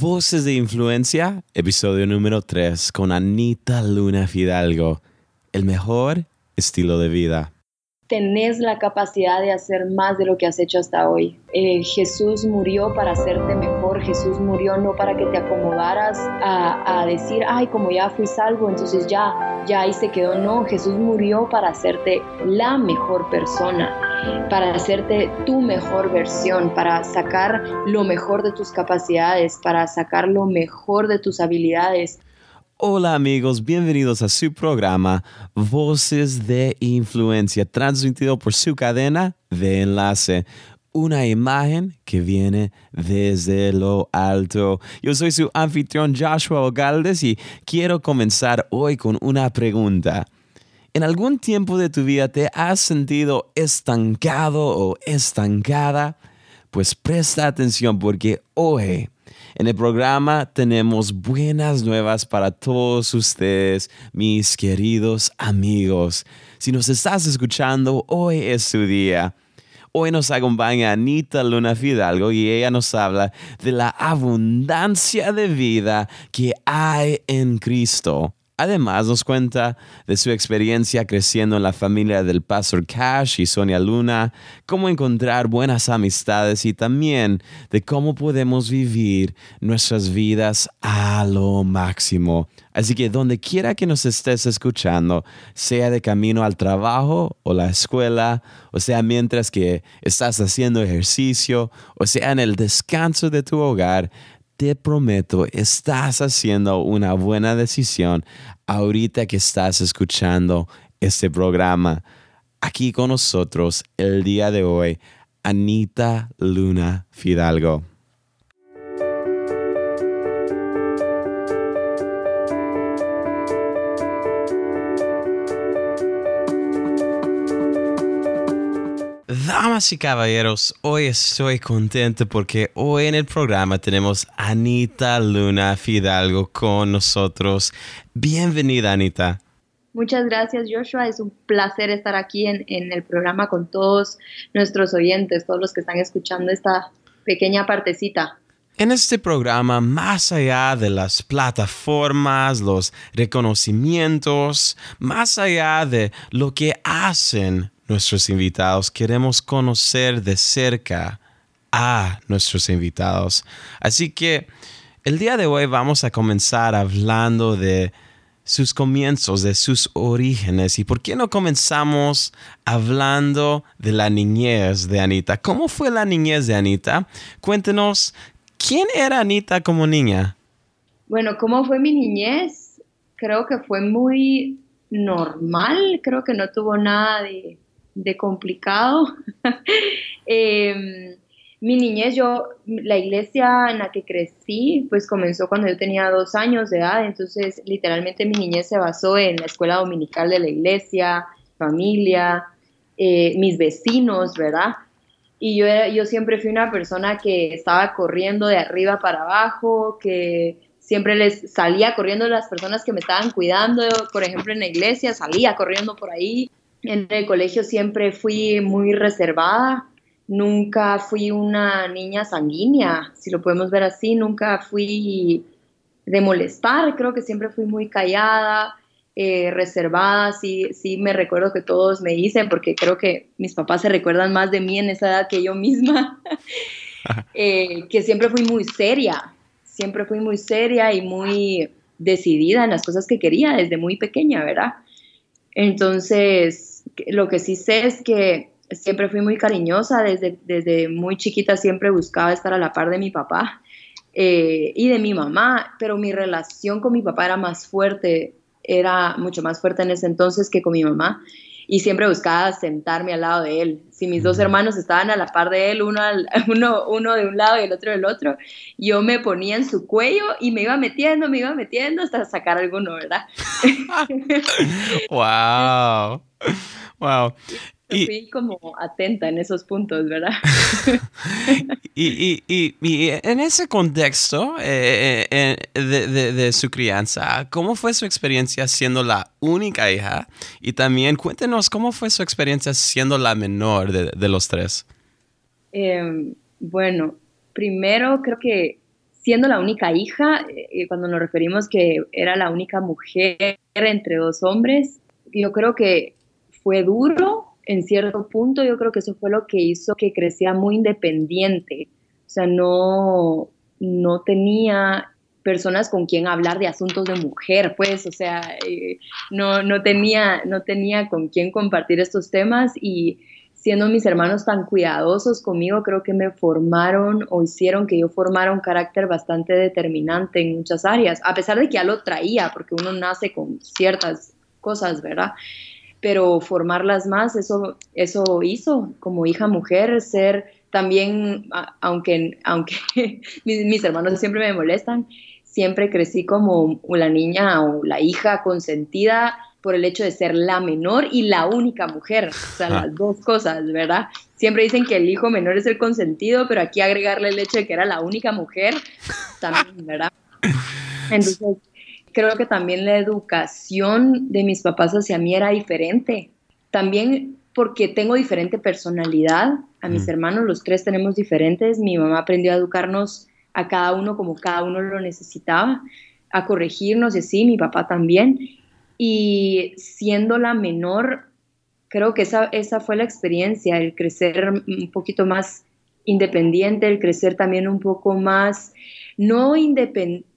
Voces de Influencia, episodio número 3 con Anita Luna Fidalgo. El mejor estilo de vida tenés la capacidad de hacer más de lo que has hecho hasta hoy. Eh, Jesús murió para hacerte mejor, Jesús murió no para que te acomodaras a, a, decir, ay, como ya fui salvo, entonces ya, ya ahí se quedó. No, Jesús murió para hacerte la mejor persona, para hacerte tu mejor versión, para sacar lo mejor de tus capacidades, para sacar lo mejor de tus habilidades. Hola amigos, bienvenidos a su programa Voces de Influencia, transmitido por su cadena de enlace. Una imagen que viene desde lo alto. Yo soy su anfitrión Joshua Ogaldes y quiero comenzar hoy con una pregunta. ¿En algún tiempo de tu vida te has sentido estancado o estancada? Pues presta atención porque hoy en el programa tenemos buenas nuevas para todos ustedes, mis queridos amigos. Si nos estás escuchando, hoy es su día. Hoy nos acompaña Anita Luna Fidalgo y ella nos habla de la abundancia de vida que hay en Cristo. Además, nos cuenta de su experiencia creciendo en la familia del pastor Cash y Sonia Luna, cómo encontrar buenas amistades y también de cómo podemos vivir nuestras vidas a lo máximo. Así que donde quiera que nos estés escuchando, sea de camino al trabajo o la escuela, o sea mientras que estás haciendo ejercicio, o sea en el descanso de tu hogar, te prometo, estás haciendo una buena decisión ahorita que estás escuchando este programa. Aquí con nosotros el día de hoy, Anita Luna Fidalgo. Damas y caballeros, hoy estoy contento porque hoy en el programa tenemos a Anita Luna Fidalgo con nosotros. Bienvenida, Anita. Muchas gracias, Joshua. Es un placer estar aquí en, en, el programa con todos nuestros oyentes, todos los que están escuchando esta pequeña partecita. En este programa, más allá de las plataformas, los reconocimientos, más allá de lo que hacen nuestros invitados, queremos conocer de cerca a nuestros invitados. Así que el día de hoy vamos a comenzar hablando de sus comienzos, de sus orígenes. ¿Y por qué no comenzamos hablando de la niñez de Anita? ¿Cómo fue la niñez de Anita? Cuéntenos, ¿quién era Anita como niña? Bueno, ¿cómo fue mi niñez? Creo que fue muy normal, creo que no tuvo nada de de complicado. Em, mi niñez, yo, la iglesia en la que crecí, pues comenzó cuando yo tenía dos años de edad, entonces literalmente mi niñez se basó en la escuela dominical de la iglesia, familia, eh, mis vecinos, ¿verdad? Y yo, yo siempre fui una persona que estaba corriendo de arriba para abajo, que siempre les salía corriendo las personas que me estaban cuidando, por ejemplo en la iglesia, salía corriendo por ahí, en el colegio siempre fui muy reservada, nunca fui una niña sanguínea, si lo podemos ver así, nunca fui de molestar, creo que siempre fui muy callada, eh, reservada, sí, sí me recuerdo que todos me dicen, porque creo que mis papás se recuerdan más de mí en esa edad que yo misma, eh, que siempre fui muy seria, siempre fui muy seria y muy decidida en las cosas que quería desde muy pequeña, ¿verdad? Entonces, lo que sí sé es que siempre fui muy cariñosa, desde, desde muy chiquita siempre buscaba estar a la par de mi papá eh, y de mi mamá, pero mi relación con mi papá era más fuerte, era mucho más fuerte en ese entonces que con mi mamá y siempre buscaba sentarme al lado de él. Si mis dos hermanos estaban a la par de él, uno, uno, uno de un lado y el otro del otro, yo me ponía en su cuello y me iba metiendo, me iba metiendo hasta sacar alguno, ¿verdad? ¡Wow! Wow. Y, fui como atenta en esos puntos, ¿verdad? y, y, y, en ese contexto eh, eh, de, de, su crianza, ¿cómo fue su experiencia siendo la única hija? Y también cuéntenos cómo fue su experiencia siendo la menor de, de los tres. Em, bueno, primero creo que siendo la única hija, eh, cuando nos referimos que era la única mujer entre dos hombres, yo creo que fue duro en cierto punto, yo creo que eso fue lo que hizo que creciera muy independiente. O sea, no, no tenía personas con quien hablar de asuntos de mujer, pues, o sea, eh, no, no, tenía, no tenía con quien compartir estos temas y siendo mis hermanos tan cuidadosos conmigo, creo que me formaron o hicieron que yo formara un carácter bastante determinante en muchas áreas, a pesar de que ya lo traía, porque uno nace con ciertas cosas, ¿verdad? Pero formarlas más, eso, eso hizo como hija mujer, ser también, aunque, aunque mis, mis hermanos siempre me molestan, siempre crecí como la niña o la hija consentida por el hecho de ser la menor y la única mujer, o sea, las dos cosas, ¿verdad? Siempre dicen que el hijo menor es el consentido, pero aquí agregarle el hecho de que era la única mujer, también, ¿verdad? Entonces, creo que también la educación de mis papás hacia mí era diferente. También porque tengo diferente personalidad, a mis mm. hermanos los tres tenemos diferentes, mi mamá aprendió a educarnos a cada uno como cada uno lo necesitaba, a corregirnos y así, mi papá también y siendo la menor, creo que esa, esa fue la experiencia, el crecer un poquito más independiente, el crecer también un poco más, no independiente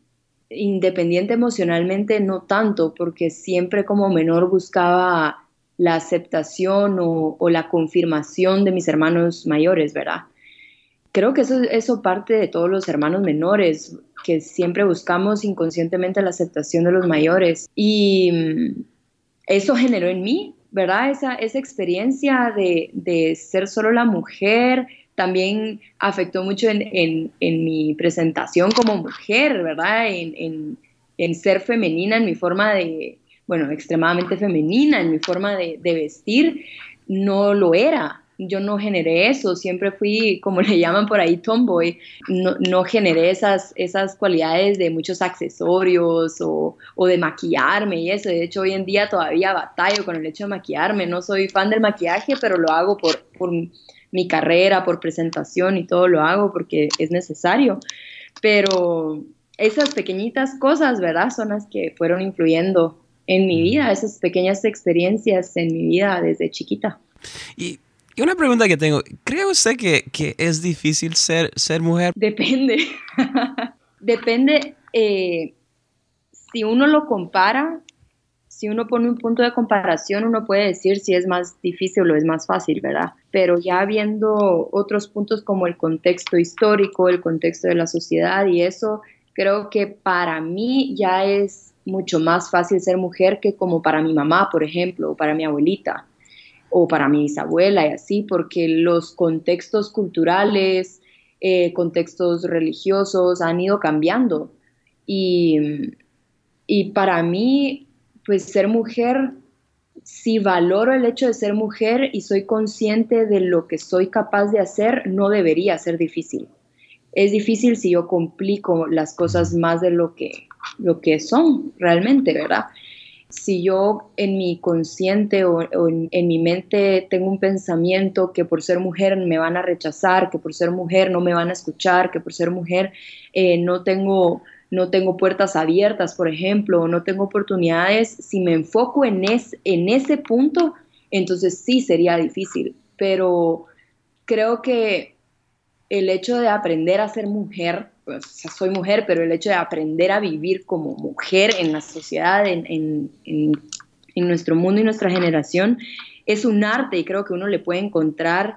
emocionalmente, no tanto, porque siempre como menor buscaba la aceptación o, o, la confirmación de mis hermanos mayores, ¿verdad? Creo que eso, eso parte de todos los hermanos menores que siempre buscamos inconscientemente la aceptación de los mayores. Y mm, eso generó en mí, ¿verdad? Esa, esa experiencia de, de ser solo la mujer también afectó mucho en, en, mi presentación como mujer, ¿verdad? En, en, ser femenina, en mi forma de, bueno, extremadamente femenina, en mi forma de, de vestir, no lo era, yo no generé eso, siempre fui, como le llaman por ahí, tomboy, no, no generé esas, esas cualidades de muchos accesorios o, o, de maquillarme y eso. De hecho, hoy en día todavía batallo con el hecho de maquillarme. No soy fan del maquillaje, pero lo hago por, por mi carrera, por presentación y todo lo hago porque es necesario. Pero esas pequeñitas cosas, ¿verdad? Son las que fueron influyendo en mi vida, esas pequeñas experiencias en mi vida desde chiquita. Y y una pregunta que tengo, ¿cree usted que, que es difícil ser, ser mujer? Depende. Depende, eh, si uno lo compara, si uno pone un punto de comparación, uno puede decir si es más difícil o es más fácil, ¿verdad? Pero ya viendo otros puntos como el contexto histórico, el contexto de la sociedad y eso, creo que para mí ya es mucho más fácil ser mujer que como para mi mamá, por ejemplo, o para mi abuelita o para mi bisabuela y así, porque los contextos culturales, eh, contextos religiosos han ido cambiando. Y, y para mí, pues ser mujer, si valoro el hecho de ser mujer y soy consciente de lo que soy capaz de hacer, no debería ser difícil. Es difícil si yo complico las cosas más de lo que, lo que son realmente, ¿verdad? si yo en mi consciente o, en, mi mente tengo un pensamiento que por ser mujer me van a rechazar, que por ser mujer no me van a escuchar, que por ser mujer eh, no, tengo, no tengo puertas abiertas, por ejemplo, o no tengo oportunidades, si me enfoco en, en ese punto, entonces sí sería difícil. Pero creo que el hecho de aprender a ser mujer pues, soy mujer, pero el hecho de aprender a vivir como mujer en la sociedad, en, nuestro mundo y nuestra generación, es un arte y creo que uno le puede encontrar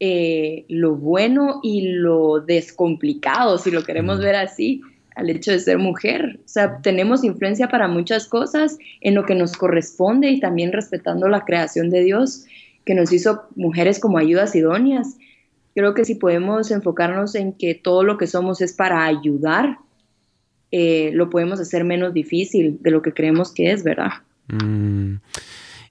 eh, lo bueno y lo descomplicado, si lo queremos ver así, al hecho de ser mujer. O sea, tenemos influencia para muchas cosas en lo que nos corresponde y también respetando la creación de Dios que nos hizo mujeres como ayudas idóneas Creo que si podemos enfocarnos en que todo lo que somos es para ayudar, eh, lo podemos hacer menos difícil de lo que creemos que es, ¿verdad? Mm.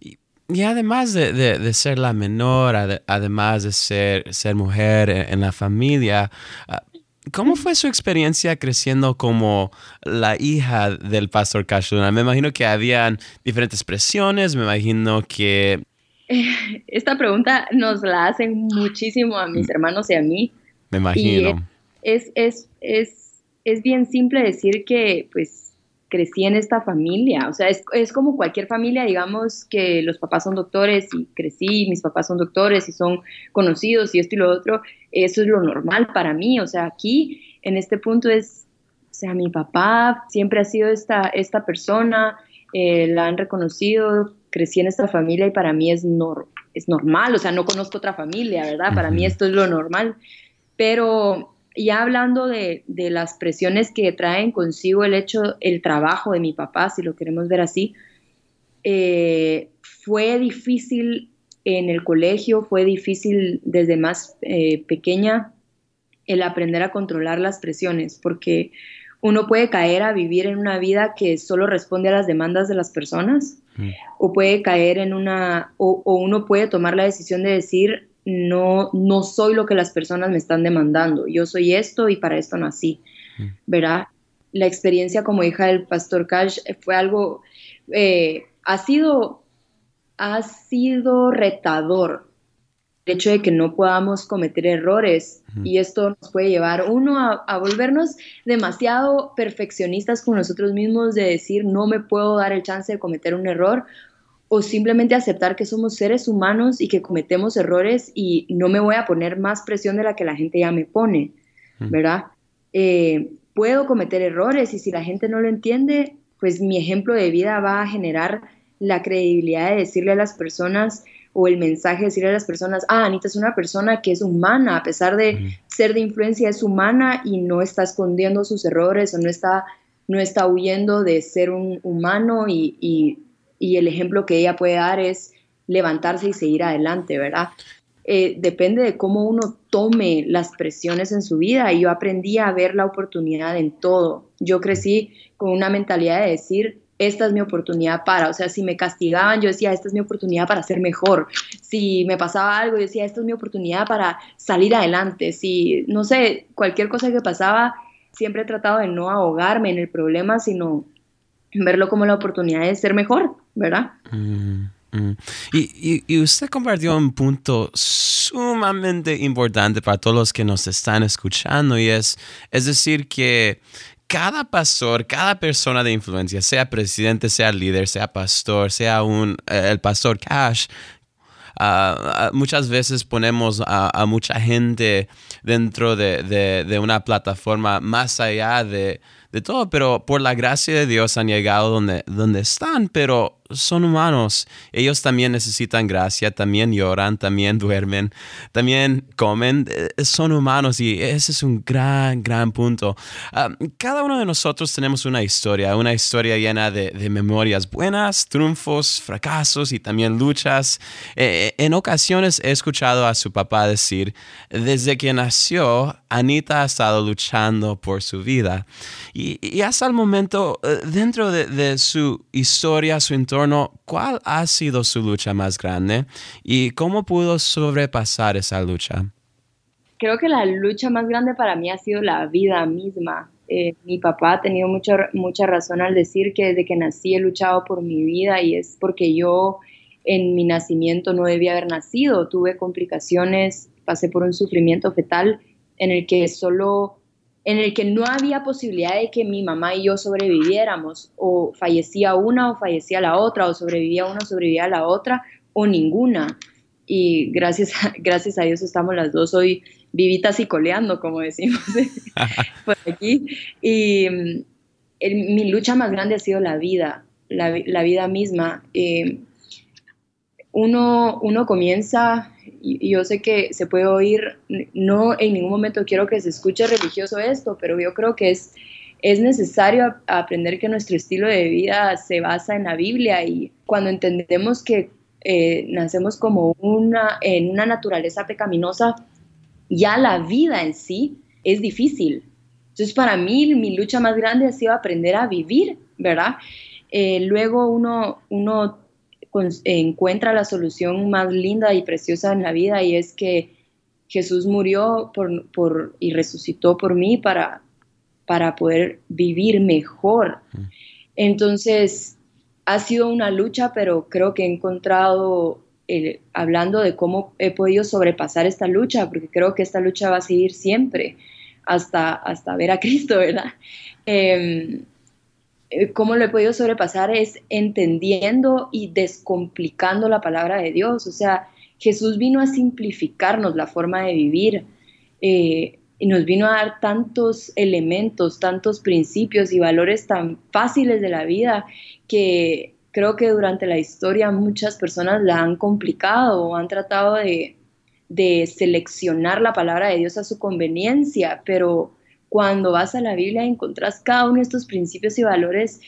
Y, además de, ser la menor, además de ser, ser mujer en, la familia, ah, ¿cómo fue su experiencia creciendo como la hija del pastor Cashluna? Me imagino que habían diferentes presiones, me imagino que esta pregunta nos la hacen muchísimo a mis mm. hermanos y a mí. Me imagino. es, es, es, es bien simple decir que pues crecí en esta familia, o sea, es, es, como cualquier familia, digamos que los papás son doctores y crecí, mis papás son doctores y son conocidos y esto y lo otro, eso es lo normal para mí, o sea, aquí en este punto es, o sea, mi papá siempre ha sido esta, esta persona, eh, la han reconocido, crecí en esta familia y para mí es, es normal, o sea, no conozco otra familia, ¿verdad? Para mí esto es lo normal, pero ya hablando de, las presiones que traen consigo el hecho, el trabajo de mi papá, si lo queremos ver así, eh, fue difícil en el colegio, fue difícil desde más eh, pequeña el aprender a controlar las presiones, porque uno puede caer a vivir en una vida que solo responde a las demandas de las personas, mm. o puede caer en una, o, uno puede tomar la decisión de decir, no, no soy lo que las personas me están demandando, yo soy esto y para esto nací, mm. ¿verdad? La experiencia como hija del pastor Cash fue algo, eh, ha sido, ha sido retador, el hecho de que no podamos cometer errores y esto nos puede llevar uno a, volvernos demasiado perfeccionistas con nosotros mismos de decir no me puedo dar el chance de cometer un error o simplemente aceptar que somos seres humanos y que cometemos errores y no me voy a poner más presión de la que la gente ya me pone, ¿verdad? Eh, puedo cometer errores y si la gente no lo entiende, pues mi ejemplo de vida va a generar la credibilidad de decirle a las personas, o el mensaje decirle a las personas, ah, Anita es una persona que es humana, a pesar de ser de influencia, es humana y no está escondiendo sus errores o no está, no está huyendo de ser un humano y, el ejemplo que ella puede dar es levantarse y seguir adelante, ¿verdad? Eh, depende de cómo uno tome las presiones en su vida y yo aprendí a ver la oportunidad en todo. Yo crecí con una mentalidad de decir, esta es mi oportunidad para, o sea, si me castigaban, yo decía, esta es mi oportunidad para ser mejor. Si me pasaba algo, yo decía, esta es mi oportunidad para salir adelante. Si, no sé, cualquier cosa que pasaba, siempre he tratado de no ahogarme en el problema, sino verlo como la oportunidad de ser mejor, ¿verdad? Mm, mm. Y, usted compartió un punto sumamente importante para todos los que nos están escuchando y es, es decir, que, cada pastor, cada persona de influencia, sea presidente, sea líder, sea pastor, sea un, eh, el pastor Cash, ah, ah, muchas veces ponemos a, mucha gente dentro de, una plataforma más allá de, de, todo, pero por la gracia de Dios han llegado donde, donde están, pero son humanos. Ellos también necesitan gracia, también lloran, también duermen, también comen. Eh, son humanos y ese es un gran, gran punto. Ah, cada uno de nosotros tenemos una historia, una historia llena de, memorias buenas, triunfos, fracasos y también luchas. Eh, en ocasiones he escuchado a su papá decir, desde que nació, Anita ha estado luchando por su vida. Y, hasta el momento, eh, dentro de, de su historia, su entorno, ¿cuál ha sido su lucha más grande y cómo pudo sobrepasar esa lucha? Creo que la lucha más grande para mí ha sido la vida misma. Eh, mi papá ha tenido mucha, mucha razón al decir que desde que nací he luchado por mi vida y es porque yo en mi nacimiento no debía haber nacido. Tuve complicaciones, pasé por un sufrimiento fetal en el que solo en el que no había posibilidad de que mi mamá y yo sobreviviéramos, o fallecía una o fallecía la otra, o sobrevivía una o sobrevivía la otra, o ninguna. Y gracias a, gracias a Dios estamos las dos hoy vivitas y coleando, como decimos por aquí. Y mm, mi lucha más grande ha sido la vida, la, vida misma. Eh, uno, uno comienza y, yo sé que se puede oír, no en ningún momento quiero que se escuche religioso esto, pero yo creo que es, es necesario aprender que nuestro estilo de vida se basa en la Biblia y cuando entendemos que eh, nacemos como una, en una naturaleza pecaminosa, ya la vida en sí es difícil. Entonces para mí mi lucha más grande ha sido aprender a vivir, ¿verdad? Eh, luego uno, uno encuentra la solución más linda y preciosa en la vida y es que Jesús murió por, y resucitó por mí para, para poder vivir mejor. Entonces, ha sido una lucha, pero creo que he encontrado, hablando de cómo he podido sobrepasar esta lucha, porque creo que esta lucha va a seguir siempre. hasta, hasta ver a Cristo, ¿verdad? Em, eh, ¿Cómo lo he podido sobrepasar? Es entendiendo y descomplicando la palabra de Dios. O sea, Jesús vino a simplificarnos la forma de vivir eh, y nos vino a dar tantos elementos, tantos principios y valores tan fáciles de la vida que creo que durante la historia muchas personas la han complicado o han tratado de, de seleccionar la palabra de Dios a su conveniencia, pero cuando vas a la Biblia encontrás cada uno de estos principios y valores.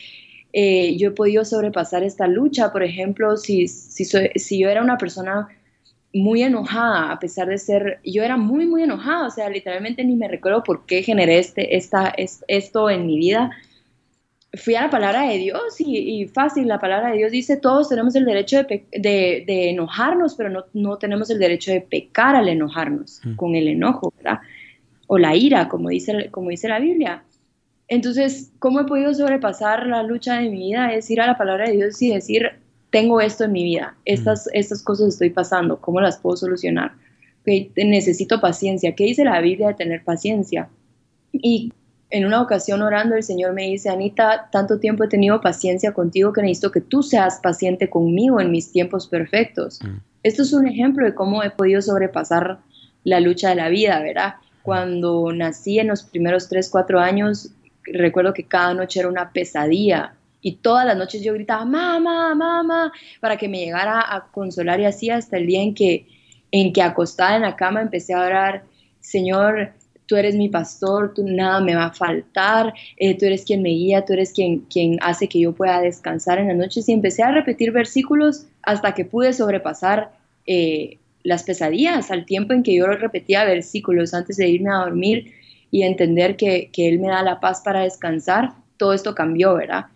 Eh, yo he podido sobrepasar esta lucha, por ejemplo, si, si, si yo era una persona muy enojada, a pesar de ser, yo era muy, muy enojada, o sea, literalmente ni me recuerdo por qué generé este, esta, esto en mi vida. Fui a la palabra de Dios y, fácil, la palabra de Dios dice, todos tenemos el derecho de, de, enojarnos, pero no, no, tenemos el derecho de pecar al enojarnos mm. con el enojo, ¿verdad? O la ira, como dice, como dice la Biblia. Entonces, ¿cómo he podido sobrepasar la lucha de mi vida? Es ir a la palabra de Dios y decir, tengo esto en mi vida, estas, estas cosas estoy pasando, ¿cómo las puedo solucionar? necesito paciencia. ¿Qué dice la Biblia de tener paciencia? Y en una ocasión orando el Señor me dice, Anita, tanto tiempo he tenido paciencia contigo que necesito que tú seas paciente conmigo en mis tiempos perfectos. Mm. Esto es un ejemplo de cómo he podido sobrepasar la lucha de la vida, ¿verdad? Cuando nací en los primeros 3, 4 años, recuerdo que cada noche era una pesadilla y todas las noches yo gritaba, mamá, mamá, para que me llegara a consolar y así hasta el día en que, en que acostada en la cama empecé a orar, Señor, tú eres mi pastor, tú nada me va a faltar, eh, tú eres quien me guía, tú eres quien, quien hace que yo pueda descansar en las noches. Y empecé a repetir versículos hasta que pude sobrepasar eh, las pesadillas, al tiempo en que yo repetía versículos antes de irme a dormir y entender que, que Él me da la paz para descansar, todo esto cambió, ¿verdad?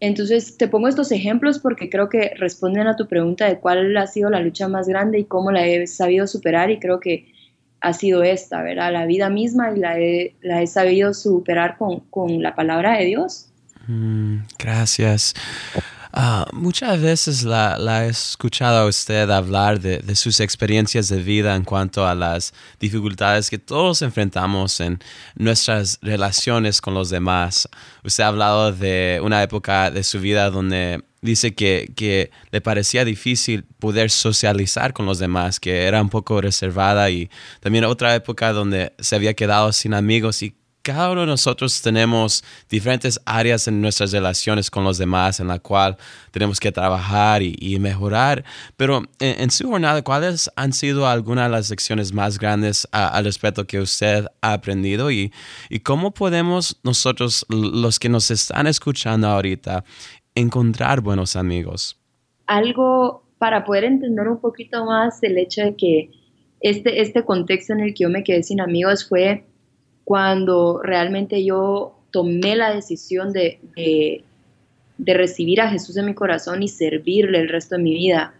Entonces, te pongo estos ejemplos porque creo que responden a tu pregunta de cuál ha sido la lucha más grande y cómo la he sabido superar y creo que ha sido esta, ¿verdad? La vida misma y la he, la he sabido superar con, con la palabra de Dios. Mm, gracias. Ah, muchas veces la, he escuchado a usted hablar de, sus experiencias de vida en cuanto a las dificultades que todos enfrentamos en nuestras relaciones con los demás. Usted ha hablado de una época de su vida donde dice que, que le parecía difícil poder socializar con los demás, que era un poco reservada y también otra época donde se había quedado sin amigos y cada uno de nosotros tenemos diferentes áreas en nuestras relaciones con los demás en la cual tenemos que trabajar y, mejorar. Pero en, su jornada, ¿cuáles han sido algunas de las lecciones más grandes al respecto que usted ha aprendido y, y cómo podemos nosotros, los que nos están escuchando ahorita, encontrar buenos amigos? Algo para poder entender un poquito más el hecho de que este, este contexto en el que yo me quedé sin amigos fue cuando realmente yo tomé la decisión de, de, recibir a Jesús en mi corazón y servirle el resto de mi vida.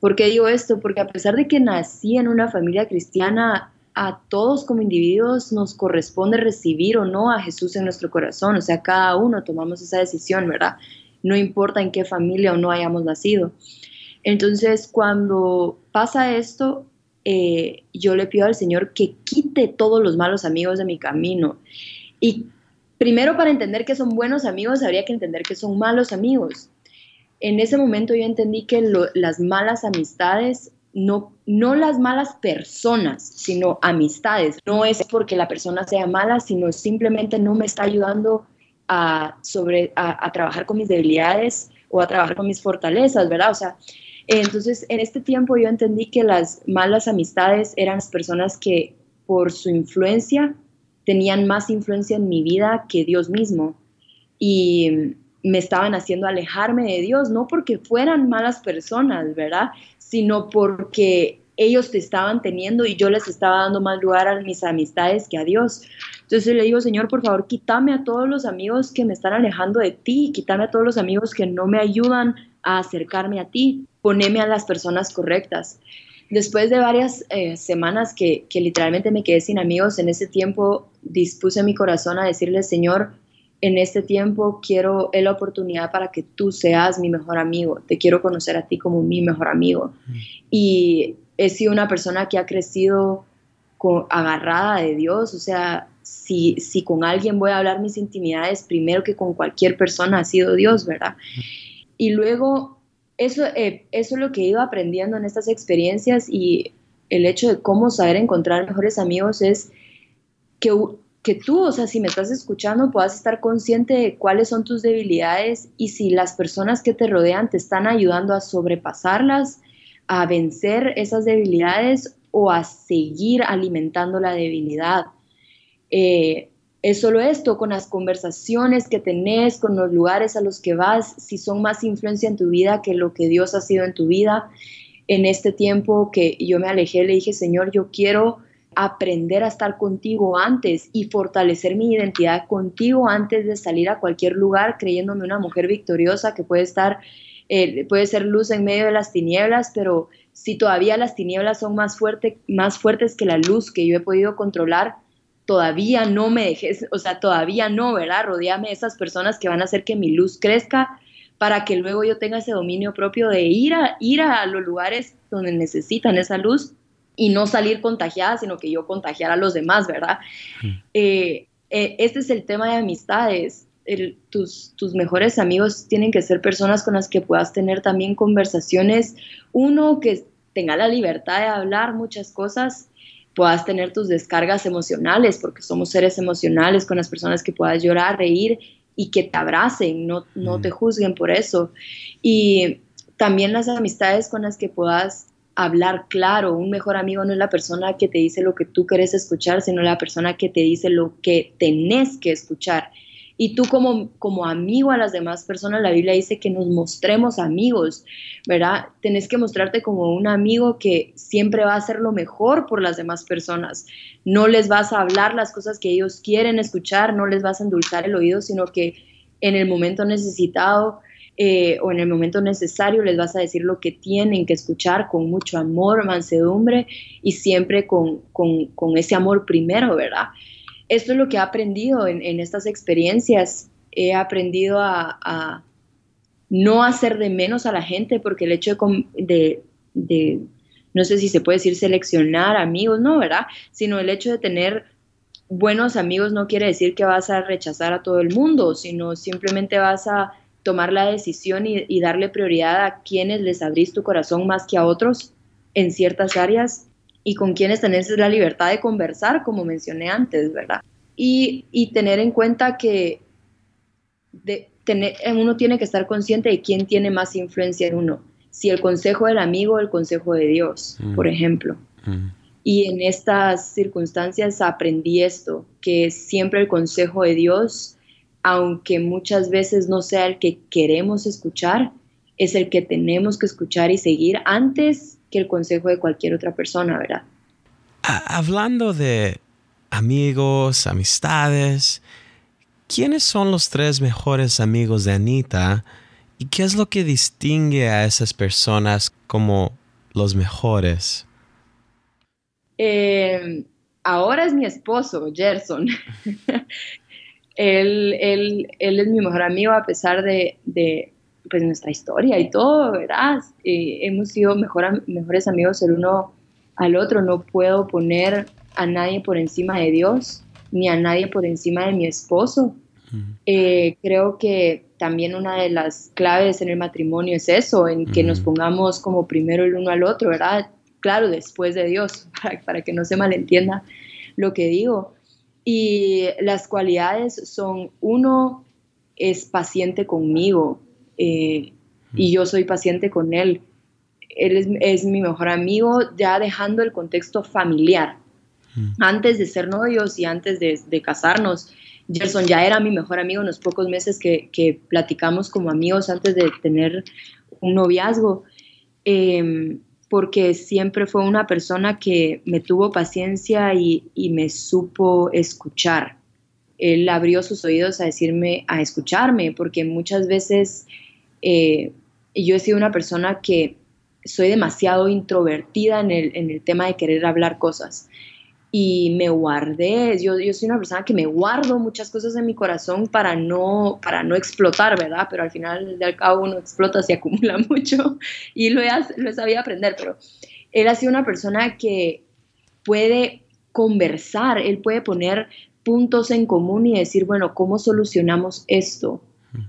¿Por qué digo esto? Porque a pesar de que nací en una familia cristiana, a todos como individuos nos corresponde recibir o no a Jesús en nuestro corazón. O sea, cada uno tomamos esa decisión, ¿verdad? No importa en qué familia o no hayamos nacido. Entonces, cuando pasa esto, eh, yo le pido al Señor que quite todos los malos amigos de mi camino. Y primero para entender que son buenos amigos, habría que entender que son malos amigos. En ese momento yo entendí que las malas amistades, no, no las malas personas, sino amistades, no es porque la persona sea mala, sino simplemente no me está ayudando a, sobre, a, a trabajar con mis debilidades o a trabajar con mis fortalezas, ¿verdad? O sea, entonces, en este tiempo yo entendí que las malas amistades eran las personas que por su influencia tenían más influencia en mi vida que Dios mismo. Y me estaban haciendo alejarme de Dios, no porque fueran malas personas, ¿verdad? Sino porque ellos te estaban teniendo y yo les estaba dando más lugar a mis amistades que a Dios. Entonces le digo, Señor, por favor, quítame a todos los amigos que me están alejando de ti, quítame a todos los amigos que no me ayudan a acercarme a ti, poneme a las personas correctas. Después de varias eh, semanas que, literalmente me quedé sin amigos, en ese tiempo dispuse mi corazón a decirle, Señor, en este tiempo quiero la oportunidad para que tú seas mi mejor amigo, te quiero conocer a ti como mi mejor amigo. Mm. Y he sido una persona que ha crecido con, agarrada de Dios, o sea, si, si con alguien voy a hablar mis intimidades, primero que con cualquier persona ha sido Dios, ¿verdad? Y luego, eso, eh, eso es lo que he ido aprendiendo en estas experiencias y el hecho de cómo saber encontrar mejores amigos es que, que tú, o sea, si me estás escuchando, puedas estar consciente de cuáles son tus debilidades y si las personas que te rodean te están ayudando a sobrepasarlas, a vencer esas debilidades o a seguir alimentando la debilidad. Eh, es solo esto, con las conversaciones que tenés, con los lugares a los que vas, si son más influencia en tu vida que lo que Dios ha sido en tu vida. En este tiempo que yo me alejé, le dije, Señor, yo quiero aprender a estar contigo antes y fortalecer mi identidad contigo antes de salir a cualquier lugar creyéndome una mujer victoriosa que puede estar, eh, puede ser luz en medio de las tinieblas, pero si todavía las tinieblas son más, fuerte, más fuertes que la luz que yo he podido controlar, todavía no me dejes, o sea, todavía no, ¿verdad? Rodéame de esas personas que van a hacer que mi luz crezca para que luego yo tenga ese dominio propio de ir a, ir a los lugares donde necesitan esa luz y no salir contagiada, sino que yo contagiar a los demás, ¿verdad? Eh, eh, este es el tema de amistades. tus, tus mejores amigos tienen que ser personas con las que puedas tener también conversaciones. Uno, que tenga la libertad de hablar muchas cosas puedas tener tus descargas emocionales, porque somos seres emocionales con las personas que puedas llorar, reír y que te abracen, no, no te juzguen por eso. Y también las amistades con las que puedas hablar claro. Un mejor amigo no es la persona que te dice lo que tú quieres escuchar, sino la persona que te dice lo que tenés que escuchar. Y tú como, como amigo a las demás personas, la Biblia dice que nos mostremos amigos, ¿verdad? Tenés que mostrarte como un amigo que siempre va a hacer lo mejor por las demás personas. No les vas a hablar las cosas que ellos quieren escuchar, no les vas a endulzar el oído, sino que en el momento necesitado eh, o en el momento necesario les vas a decir lo que tienen que escuchar con mucho amor, mansedumbre y siempre con, con, con ese amor primero, ¿verdad? Esto es lo que he aprendido en, estas experiencias. He aprendido a, no hacer de menos a la gente porque el hecho de, no sé si se puede decir seleccionar amigos, no, ¿verdad? Sino el hecho de tener buenos amigos no quiere decir que vas a rechazar a todo el mundo, sino simplemente vas a tomar la decisión y darle prioridad a quienes les abrís tu corazón más que a otros en ciertas áreas y con quienes tenés la libertad de conversar, como mencioné antes, ¿verdad? Y, y tener en cuenta que de, tener, uno tiene que estar consciente de quién tiene más influencia en uno, si el consejo del amigo o el consejo de Dios, mm. por ejemplo. Mm. Y en estas circunstancias aprendí esto, que siempre el consejo de Dios, aunque muchas veces no sea el que queremos escuchar, es el que tenemos que escuchar y seguir antes el consejo de cualquier otra persona, ¿verdad? Hablando de amigos, amistades, ¿quiénes son los tres mejores amigos de Anita y qué es lo que distingue a esas personas como los mejores? Eh, ahora es mi esposo, Gerson. él, es mi mejor amigo a pesar de, pues nuestra historia y todo, ¿verdad? Eh, hemos sido mejor, mejores amigos el uno al otro. No puedo poner a nadie por encima de Dios, ni a nadie por encima de mi esposo. Eh, creo que también una de las claves en el matrimonio es eso, en que nos pongamos como primero el uno al otro, ¿verdad? Claro, después de Dios, para, para que no se malentienda lo que digo. Y las cualidades son, uno es paciente conmigo, eh, y yo soy paciente con él. Él es, mi mejor amigo, ya dejando el contexto familiar. Antes de ser novios y antes de, casarnos, Gerson ya era mi mejor amigo en los pocos meses que, platicamos como amigos antes de tener un noviazgo, em, porque siempre fue una persona que me tuvo paciencia y, y me supo escuchar. Él abrió sus oídos a decirme, a escucharme, porque muchas veces eh, yo he sido una persona que soy demasiado introvertida en el, en el, tema de querer hablar cosas. Y me guardé, yo, yo soy una persona que me guardo muchas cosas en mi corazón para no, para no explotar, ¿verdad? Pero al final, al cabo, uno explota, se acumula mucho y lo he, lo he sabido aprender. Pero él ha sido una persona que puede conversar, él puede poner puntos en común y decir, bueno, ¿cómo solucionamos esto?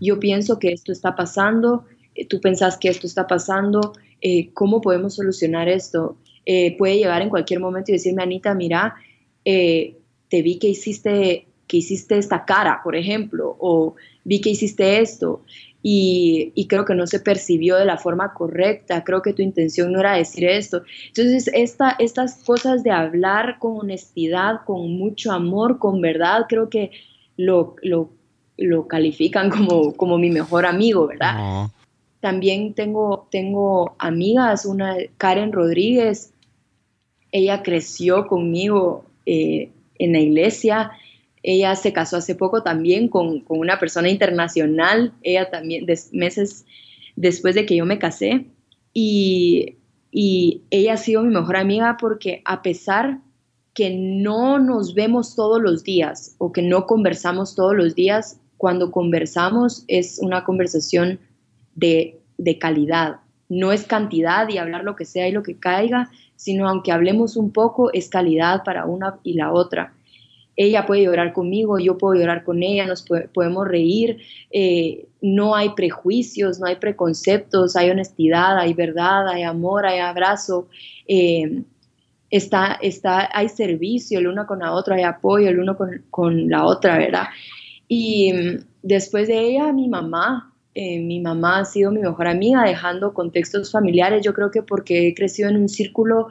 Yo pienso que esto está pasando, eh, tú pensás que esto está pasando, eh, ¿cómo podemos solucionar esto? Eh, puede llegar en cualquier momento y decirme, Anita, mira, te vi que hiciste, que hiciste esta cara, por ejemplo, o vi que hiciste esto y, creo que no se percibió de la forma correcta, creo que tu intención no era decir esto. Entonces, esta, estas cosas de hablar con honestidad, con mucho amor, con verdad, creo que lo, lo, lo califican como, como mi mejor amigo, ¿verdad? También tengo, tengo amigas, una Karen Rodríguez, ella creció conmigo eh, en la iglesia, ella se casó hace poco también con, una persona internacional, ella también, meses después de que yo me casé, y, y ella ha sido mi mejor amiga porque a pesar que no nos vemos todos los días o que no conversamos todos los días, cuando conversamos es una conversación de, de, calidad. No es cantidad y hablar lo que sea y lo que caiga, sino aunque hablemos un poco, es calidad para una y la otra ella puede llorar conmigo, yo puedo llorar con ella, nos podemos reír, eh, no hay prejuicios, no hay preconceptos, hay honestidad, hay verdad, hay amor, hay abrazo, eh, está, está, hay servicio el uno con la otra, hay apoyo el uno con, la otra, ¿verdad? Y mm, después de ella, mi mamá, eh, mi mamá ha sido mi mejor amiga, dejando contextos familiares, yo creo que porque he crecido en un círculo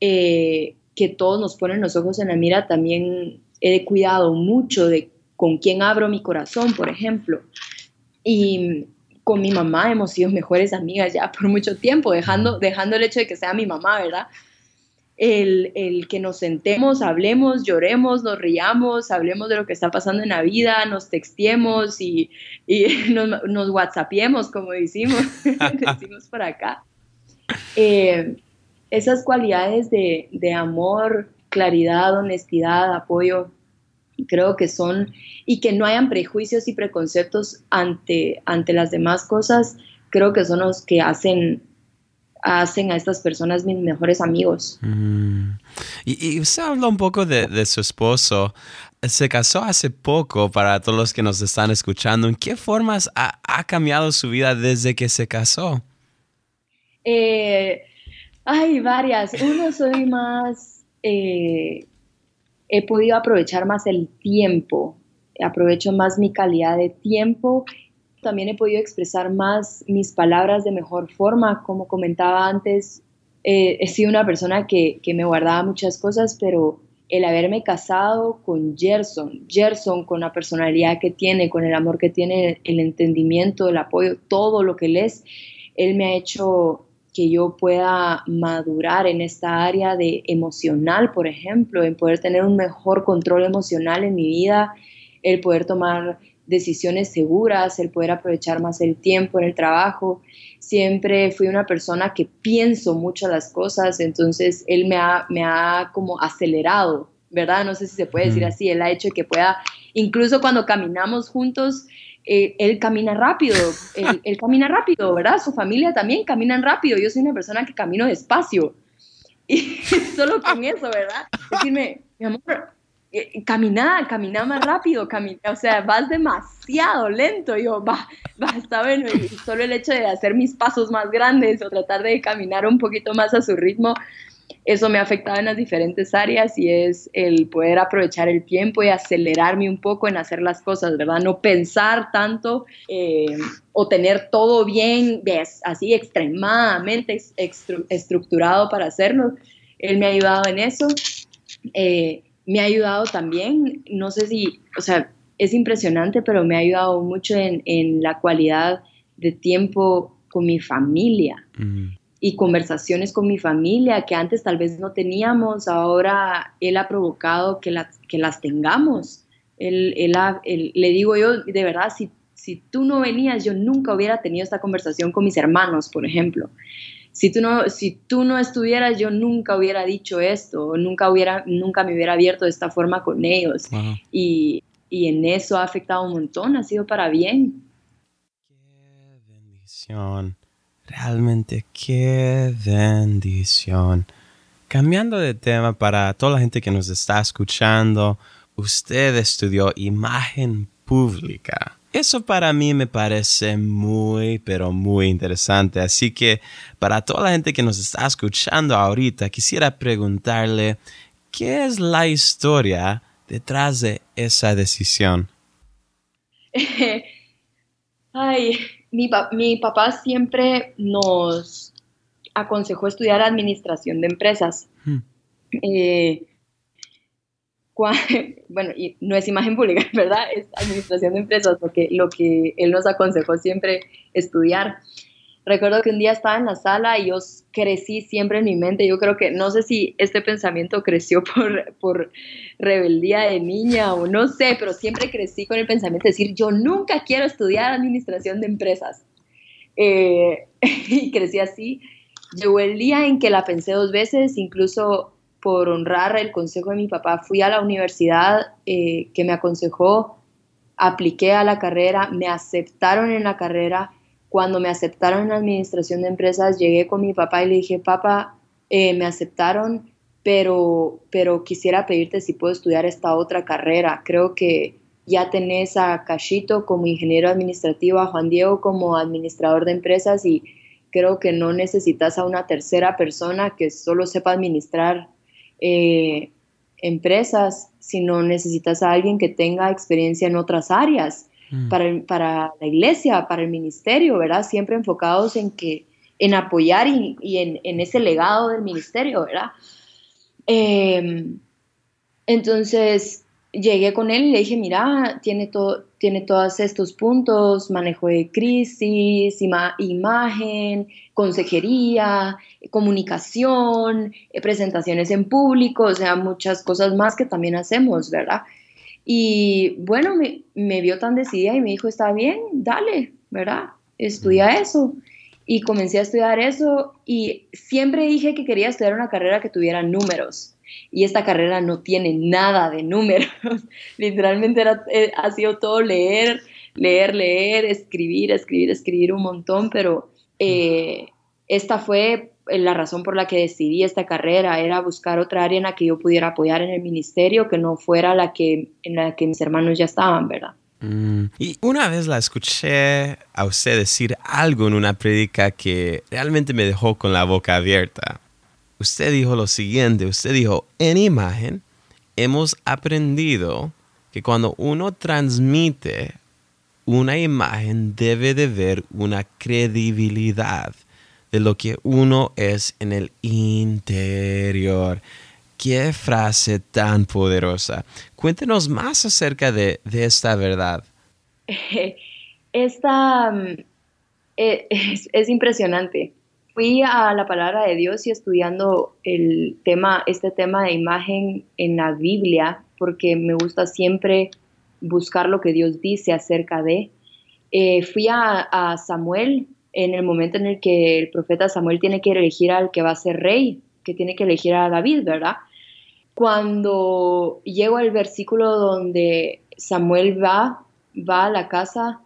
que todos nos ponen los ojos en la mira, también he cuidado mucho de con quién abro mi corazón, por ejemplo. Y con mi mamá hemos sido mejores amigas ya por mucho tiempo, dejando, dejando el hecho de que sea mi mamá, ¿verdad? El, que nos sentemos, hablemos, lloremos, nos riamos, hablemos de lo que está pasando en la vida, nos textiemos y, nos, nos whatsappiemos, como decimos, decimos por acá. Eh, esas cualidades de, de amor, claridad, honestidad, apoyo, creo que son, y que no hayan prejuicios y preconceptos ante, ante las demás cosas, creo que son los que hacen hacen a estas personas mis mejores amigos. Mm. Y, usted habló un poco de, su esposo. Se casó hace poco para todos los que nos están escuchando. ¿En qué formas ha, cambiado su vida desde que se casó? Eh, hay varias. Uno, soy más eh, he podido aprovechar más el tiempo, aprovecho más mi calidad de tiempo, también he podido expresar más mis palabras de mejor forma, como comentaba antes, eh, he sido una persona que, que me guardaba muchas cosas, pero el haberme casado con Gerson, Gerson con la personalidad que tiene, con el amor que tiene, el entendimiento, el apoyo, todo lo que él es, él me ha hecho que yo pueda madurar en esta área de emocional, por ejemplo, en poder tener un mejor control emocional en mi vida, el poder tomar decisiones seguras, el poder aprovechar más el tiempo en el trabajo. Siempre fui una persona que pienso mucho las cosas, entonces él me ha, me ha como acelerado, ¿verdad? No sé si se puede decir así, él ha hecho que pueda, incluso cuando caminamos juntos, eh, él camina rápido, él, camina rápido, ¿verdad? Su familia también caminan rápido. Yo soy una persona que camino despacio. Y solo con eso, ¿verdad? Decirme, mi amor, eh, camina, camina más rápido, camina, o sea, vas demasiado lento. yo, va, va, está bueno. Y solo el hecho de hacer mis pasos más grandes o tratar de caminar un poquito más a su ritmo, eso me ha afectado en las diferentes áreas y es el poder aprovechar el tiempo y acelerarme un poco en hacer las cosas, ¿verdad? No pensar tanto eh, o tener todo bien, así extremadamente estructurado para hacerlo. Él me ha ayudado en eso. Eh, me ha ayudado también, no sé si, o sea, es impresionante, pero me ha ayudado mucho en, la cualidad de tiempo con mi familia. Y conversaciones con mi familia que antes tal vez no teníamos, ahora él ha provocado que, que las tengamos. Él, le digo yo, de verdad, si, si tú no venías, yo nunca hubiera tenido esta conversación con mis hermanos, por ejemplo. Si tú no, si tú no estuvieras, yo nunca hubiera dicho esto, nunca, hubiera, nunca me hubiera abierto de esta forma con ellos. Y, y en eso ha afectado un montón, ha sido para bien. Qué bendición. Realmente qué bendición. Cambiando de tema para toda la gente que nos está escuchando, usted estudió imagen pública. Eso para mí me parece muy, pero muy interesante. Así que para toda la gente que nos está escuchando ahorita, quisiera preguntarle, ¿qué es la historia detrás de esa decisión? Ay, mi, mi papá siempre nos aconsejó estudiar administración de empresas. Hmm. Eh, bueno, y no es imagen pública, ¿verdad? Es administración de empresas, porque lo que él nos aconsejó siempre estudiar. Recuerdo que un día estaba en la sala y yo crecí siempre en mi mente. Yo creo que, no sé si este pensamiento creció por, por rebeldía de niña o no sé, pero siempre crecí con el pensamiento de decir, yo nunca quiero estudiar administración de empresas. Eh, y crecí así. Llegó el día en que la pensé dos veces, incluso por honrar el consejo de mi papá, fui a la universidad eh, que me aconsejó, apliqué a la carrera, me aceptaron en la carrera. Cuando me aceptaron en administración de empresas, llegué con mi papá y le dije, papá, eh, me aceptaron, pero, pero quisiera pedirte si puedo estudiar esta otra carrera. Creo que ya tenés a Cachito como ingeniero administrativo, a Juan Diego como administrador de empresas y creo que no necesitas a una tercera persona que solo sepa administrar eh, empresas, sino necesitas a alguien que tenga experiencia en otras áreas, mm. para, la iglesia, para el ministerio, ¿verdad? Siempre enfocados en que en apoyar y, en, ese legado del ministerio, ¿verdad? Em, entonces, llegué con él y le dije, mira, tiene, todo, tiene todos estos puntos, manejo de crisis, imagen, consejería, comunicación, eh, presentaciones en público, o sea, muchas cosas más que también hacemos, ¿verdad? Y bueno, me, me vio tan decidida y me dijo, está bien, dale, ¿verdad? Estudia eso. Y comencé a estudiar eso y siempre dije que quería estudiar una carrera que tuviera números y esta carrera no tiene nada de números. Literalmente era, eh, ha sido todo leer, leer, leer, escribir, escribir, escribir un montón, pero eh, esta fue la razón por la que decidí esta carrera, era buscar otra área en la que yo pudiera apoyar en el ministerio, que no fuera la que, en la que mis hermanos ya estaban, ¿verdad? Mm. Y una vez la escuché a usted decir algo en una prédica que realmente me dejó con la boca abierta usted dijo lo siguiente, usted dijo, en imagen hemos aprendido que cuando uno transmite una imagen debe de ver una credibilidad de lo que uno es en el interior. Qué frase tan poderosa. Cuéntenos más acerca de, esta verdad. Esta mm, eh, es impresionante fui a la palabra de Dios y estudiando el tema, este tema de imagen en la Biblia, porque me gusta siempre buscar lo que Dios dice acerca de. Eh, fui a, Samuel en el momento en el que el profeta Samuel tiene que elegir al que va a ser rey, que tiene que elegir a David, ¿verdad? Cuando llego al versículo donde Samuel va, va a la casa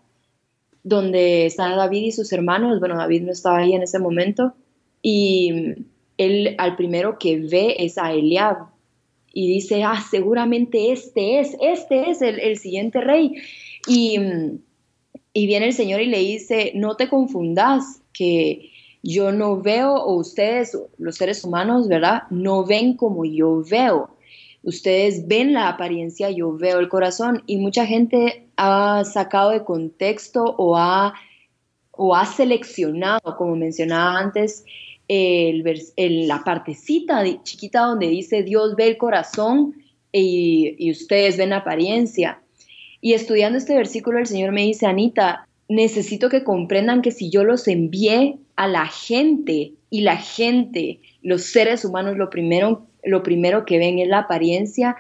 donde están David y sus hermanos. Bueno, David no estaba ahí en ese momento. Y él al primero que ve es a Eliab. Y dice, ah, seguramente este es, este es el, siguiente rey. Y, y viene el Señor y le dice, no te confundas, que yo no veo, o ustedes, los seres humanos, ¿verdad? No ven como yo veo. Ustedes ven la apariencia, yo veo el corazón. Y mucha gente ha sacado de contexto o ha, o ha seleccionado, como mencionaba antes, el, la partecita chiquita donde dice Dios ve el corazón y, ustedes ven apariencia. Y estudiando este versículo, el Señor me dice, Anita, necesito que comprendan que si yo los envié a la gente y la gente, los seres humanos, lo primero, lo primero que ven es la apariencia,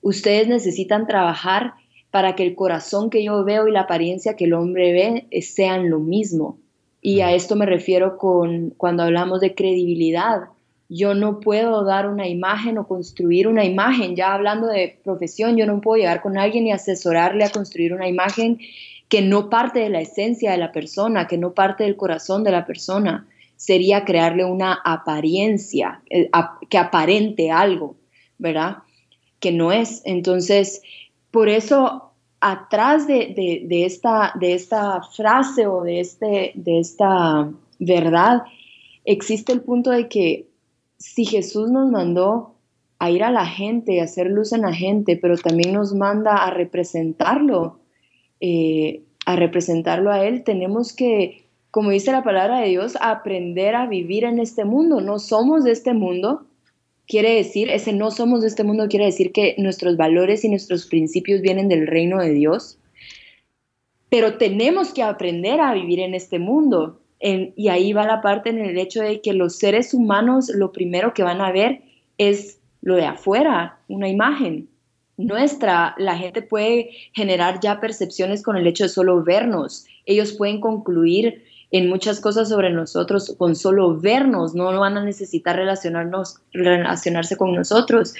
ustedes necesitan trabajar para que el corazón que yo veo y la apariencia que el hombre ve eh, sean lo mismo. Y a esto me refiero con cuando hablamos de credibilidad. Yo no puedo dar una imagen o construir una imagen. Ya hablando de profesión, yo no puedo llegar con alguien y asesorarle a construir una imagen que no parte de la esencia de la persona, que no parte del corazón de la persona. Sería crearle una apariencia, eh, que aparente algo, ¿verdad? que no es. Entonces, por eso, atrás de, esta, de esta frase o de, este, de esta verdad, existe el punto de que si Jesús nos mandó a ir a la gente, a hacer luz en la gente, pero también nos manda a representarlo, eh, a representarlo a Él, tenemos que, como dice la palabra de Dios, aprender a vivir en este mundo. No somos de este mundo, quiere decir, ese no somos de este mundo quiere decir que nuestros valores y nuestros principios vienen del reino de Dios, pero tenemos que aprender a vivir en este mundo. y ahí va la parte en el hecho de que los seres humanos lo primero que van a ver es lo de afuera, una imagen nuestra. La gente puede generar ya percepciones con el hecho de solo vernos. Ellos pueden concluir en muchas cosas sobre nosotros con solo vernos, no van a necesitar relacionarnos, relacionarse con nosotros.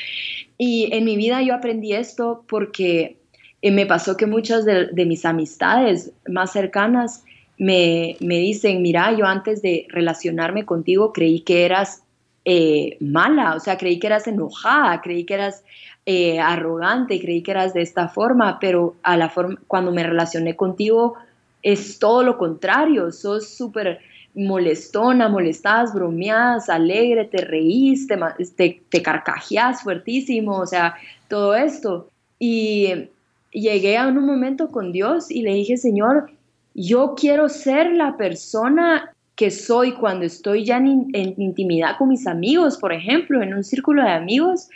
Y en mi vida yo aprendí esto porque eh, me pasó que muchas de, mis amistades más cercanas me, me, dicen, mira, yo antes de relacionarme contigo creí que eras eh, mala, o sea, creí que eras enojada, creí que eras eh, arrogante, creí que eras de esta forma, pero a la forma, cuando me relacioné contigo es todo lo contrario, sos súper molestona, molestás, bromeás, alegre, te reís, te, te, carcajeás fuertísimo, o sea, todo esto. Y llegué a un momento con Dios y le dije, Señor, yo quiero ser la persona que soy cuando estoy ya en, intimidad con mis amigos, por ejemplo, en un círculo de amigos,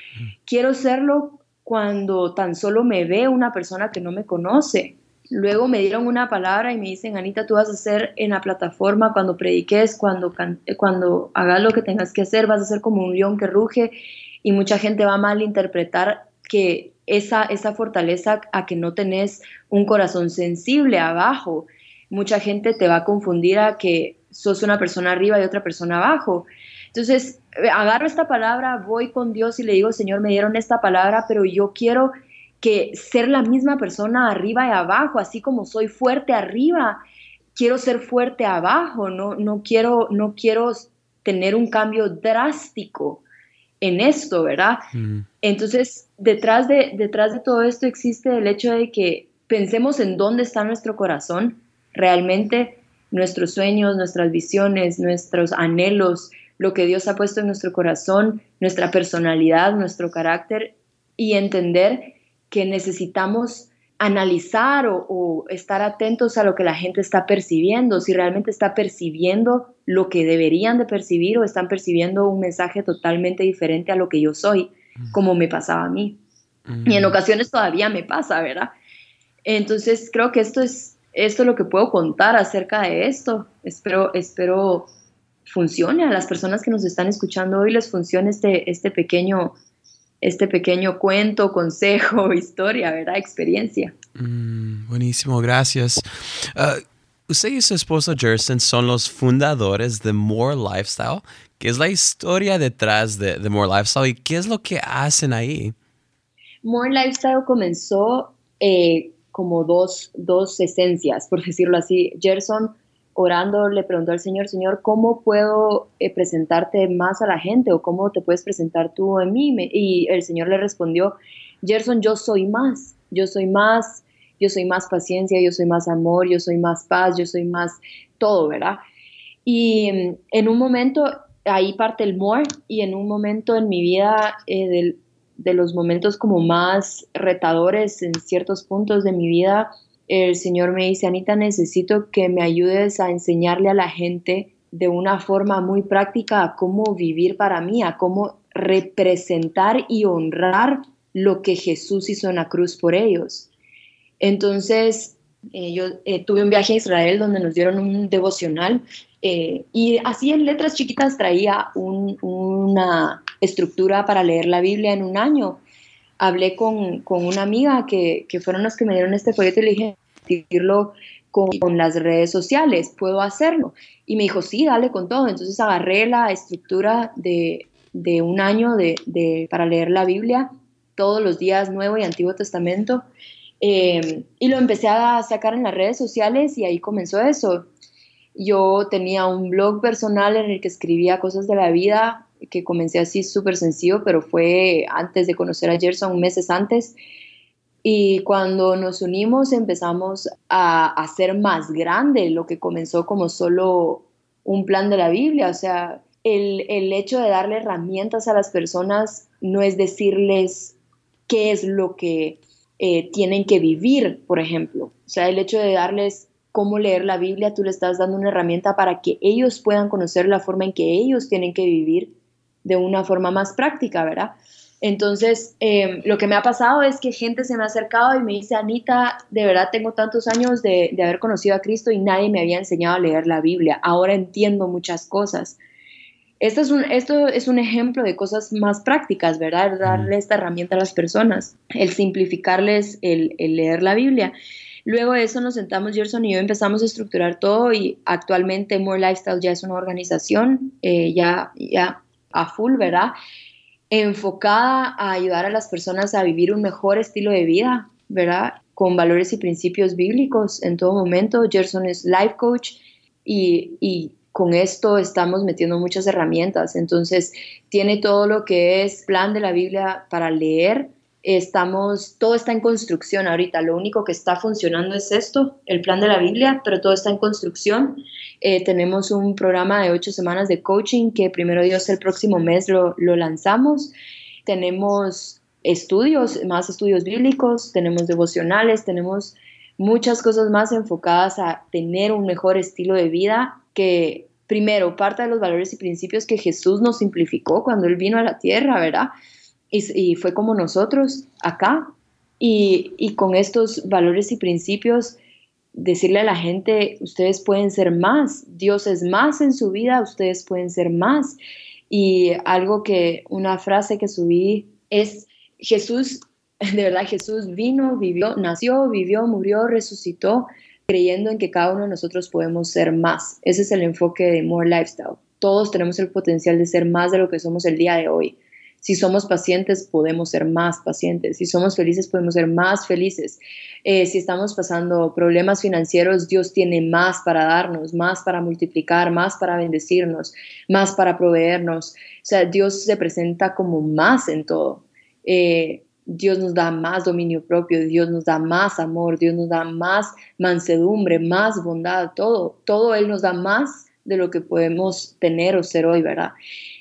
quiero serlo cuando tan solo me ve una persona que no me conoce. Luego me dieron una palabra y me dicen, Anita, tú vas a hacer en la plataforma cuando prediques, cuando, cuando hagas lo que tengas que hacer, vas a ser como un león que ruge y mucha gente va a malinterpretar que esa, esa fortaleza a que no tenés un corazón sensible abajo. Mucha gente te va a confundir a que sos una persona arriba y otra persona abajo. Entonces, eh, agarro esta palabra, voy con Dios y le digo, Señor, me dieron esta palabra, pero yo quiero que ser la misma persona arriba y abajo, así como soy fuerte arriba, quiero ser fuerte abajo, no, no, quiero, no quiero tener un cambio drástico en esto, ¿verdad? Mm. Entonces, detrás de, detrás de todo esto existe el hecho de que pensemos en dónde está nuestro corazón realmente nuestros sueños, nuestras visiones, nuestros anhelos, lo que Dios ha puesto en nuestro corazón, nuestra personalidad, nuestro carácter y entender que necesitamos analizar o, estar atentos a lo que la gente está percibiendo, si realmente está percibiendo lo que deberían de percibir o están percibiendo un mensaje totalmente diferente a lo que yo soy, como me pasaba a mí. Y en ocasiones todavía me pasa, ¿verdad? Entonces creo que esto es esto es lo que puedo contar acerca de esto. Espero, espero funcione a las personas que nos están escuchando hoy, les funcione este, este, pequeño, este pequeño cuento, consejo, historia, ¿verdad? Experiencia. Mm, buenísimo, gracias. Uh, usted y su esposo Jerson son los fundadores de More Lifestyle. ¿Qué es la historia detrás de, de More Lifestyle y qué es lo que hacen ahí? More Lifestyle comenzó eh, como dos, dos esencias, por decirlo así. Gerson orando le preguntó al Señor, Señor, ¿cómo puedo eh, presentarte más a la gente o cómo te puedes presentar tú en mí? Y el Señor le respondió, Gerson, yo soy más, yo soy más, yo soy más paciencia, yo soy más amor, yo soy más paz, yo soy más todo, ¿verdad? Y mm, en un momento, ahí parte el more, y en un momento en mi vida eh, del, de los momentos como más retadores en ciertos puntos de mi vida, el Señor me dice, Anita, necesito que me ayudes a enseñarle a la gente de una forma muy práctica a cómo vivir para mí, a cómo representar y honrar lo que Jesús hizo en la cruz por ellos. Entonces, eh, yo eh, tuve un viaje a Israel donde nos dieron un devocional eh, y así en letras chiquitas traía una estructura para leer la Biblia en un año. Hablé con, con una amiga que, que, fueron las que me dieron este folleto y le dije, decirlo con, las redes sociales, ¿puedo hacerlo? Y me dijo, sí, dale con todo. Entonces agarré la estructura de, de un año de, de, para leer la Biblia todos los días, Nuevo y Antiguo Testamento, eh, y lo empecé a sacar en las redes sociales y ahí comenzó eso. Yo tenía un blog personal en el que escribía cosas de la vida, que comencé así súper sencillo, pero fue antes de conocer a Gerson, meses antes. Y cuando nos unimos empezamos a hacer más grande lo que comenzó como solo un plan de la Biblia. O sea, el, el hecho de darle herramientas a las personas no es decirles qué es lo que eh, tienen que vivir, por ejemplo. O sea, el hecho de darles cómo leer la Biblia, tú le estás dando una herramienta para que ellos puedan conocer la forma en que ellos tienen que vivir de una forma más práctica, ¿verdad? Entonces, em, lo que me ha pasado es que gente se me ha acercado y me dice, Anita, de verdad tengo tantos años de, de haber conocido a Cristo y nadie me había enseñado a leer la Biblia. Ahora entiendo muchas cosas. Esto es, un, esto es un ejemplo de cosas más prácticas, ¿verdad? Darle esta herramienta a las personas, el simplificarles el, el leer la Biblia. Luego de eso nos sentamos, Gerson y yo empezamos a estructurar todo y actualmente More Lifestyle ya es una organización eh, ya, ya a full, ¿verdad? Enfocada a ayudar a las personas a vivir un mejor estilo de vida, ¿verdad? Con valores y principios bíblicos en todo momento. Gerson es life coach y, y con esto estamos metiendo muchas herramientas. Entonces, tiene todo lo que es plan de la Biblia para leer, estamos, todo está en construcción ahorita, lo único que está funcionando es esto, el plan de la Biblia, pero todo está en construcción. Eh, tenemos un programa de ocho semanas de coaching que primero Dios el próximo mes lo, lo lanzamos. Tenemos estudios, más estudios bíblicos, tenemos devocionales, tenemos muchas cosas más enfocadas a tener un mejor estilo de vida que primero parte de los valores y principios que Jesús nos simplificó cuando Él vino a la tierra, ¿verdad? Y, fue como nosotros acá. Y, con estos valores y principios, decirle a la gente, ustedes pueden ser más, Dios es más en su vida, ustedes pueden ser más. Y algo que, una frase que subí es, Jesús, de verdad, Jesús vino, vivió, nació, vivió, murió, resucitó, creyendo en que cada uno de nosotros podemos ser más. Ese es el enfoque de More Lifestyle. Todos tenemos el potencial de ser más de lo que somos el día de hoy. Si somos pacientes, podemos ser más pacientes. Si somos felices, podemos ser más felices. Eh, si estamos pasando problemas financieros, Dios tiene más para darnos, más para multiplicar, más para bendecirnos, más para proveernos. O sea, Dios se presenta como más en todo. Eh, Dios nos da más dominio propio, Dios nos da más amor, Dios nos da más mansedumbre, más bondad, todo, todo Él nos da más de lo que podemos tener o ser hoy, ¿verdad?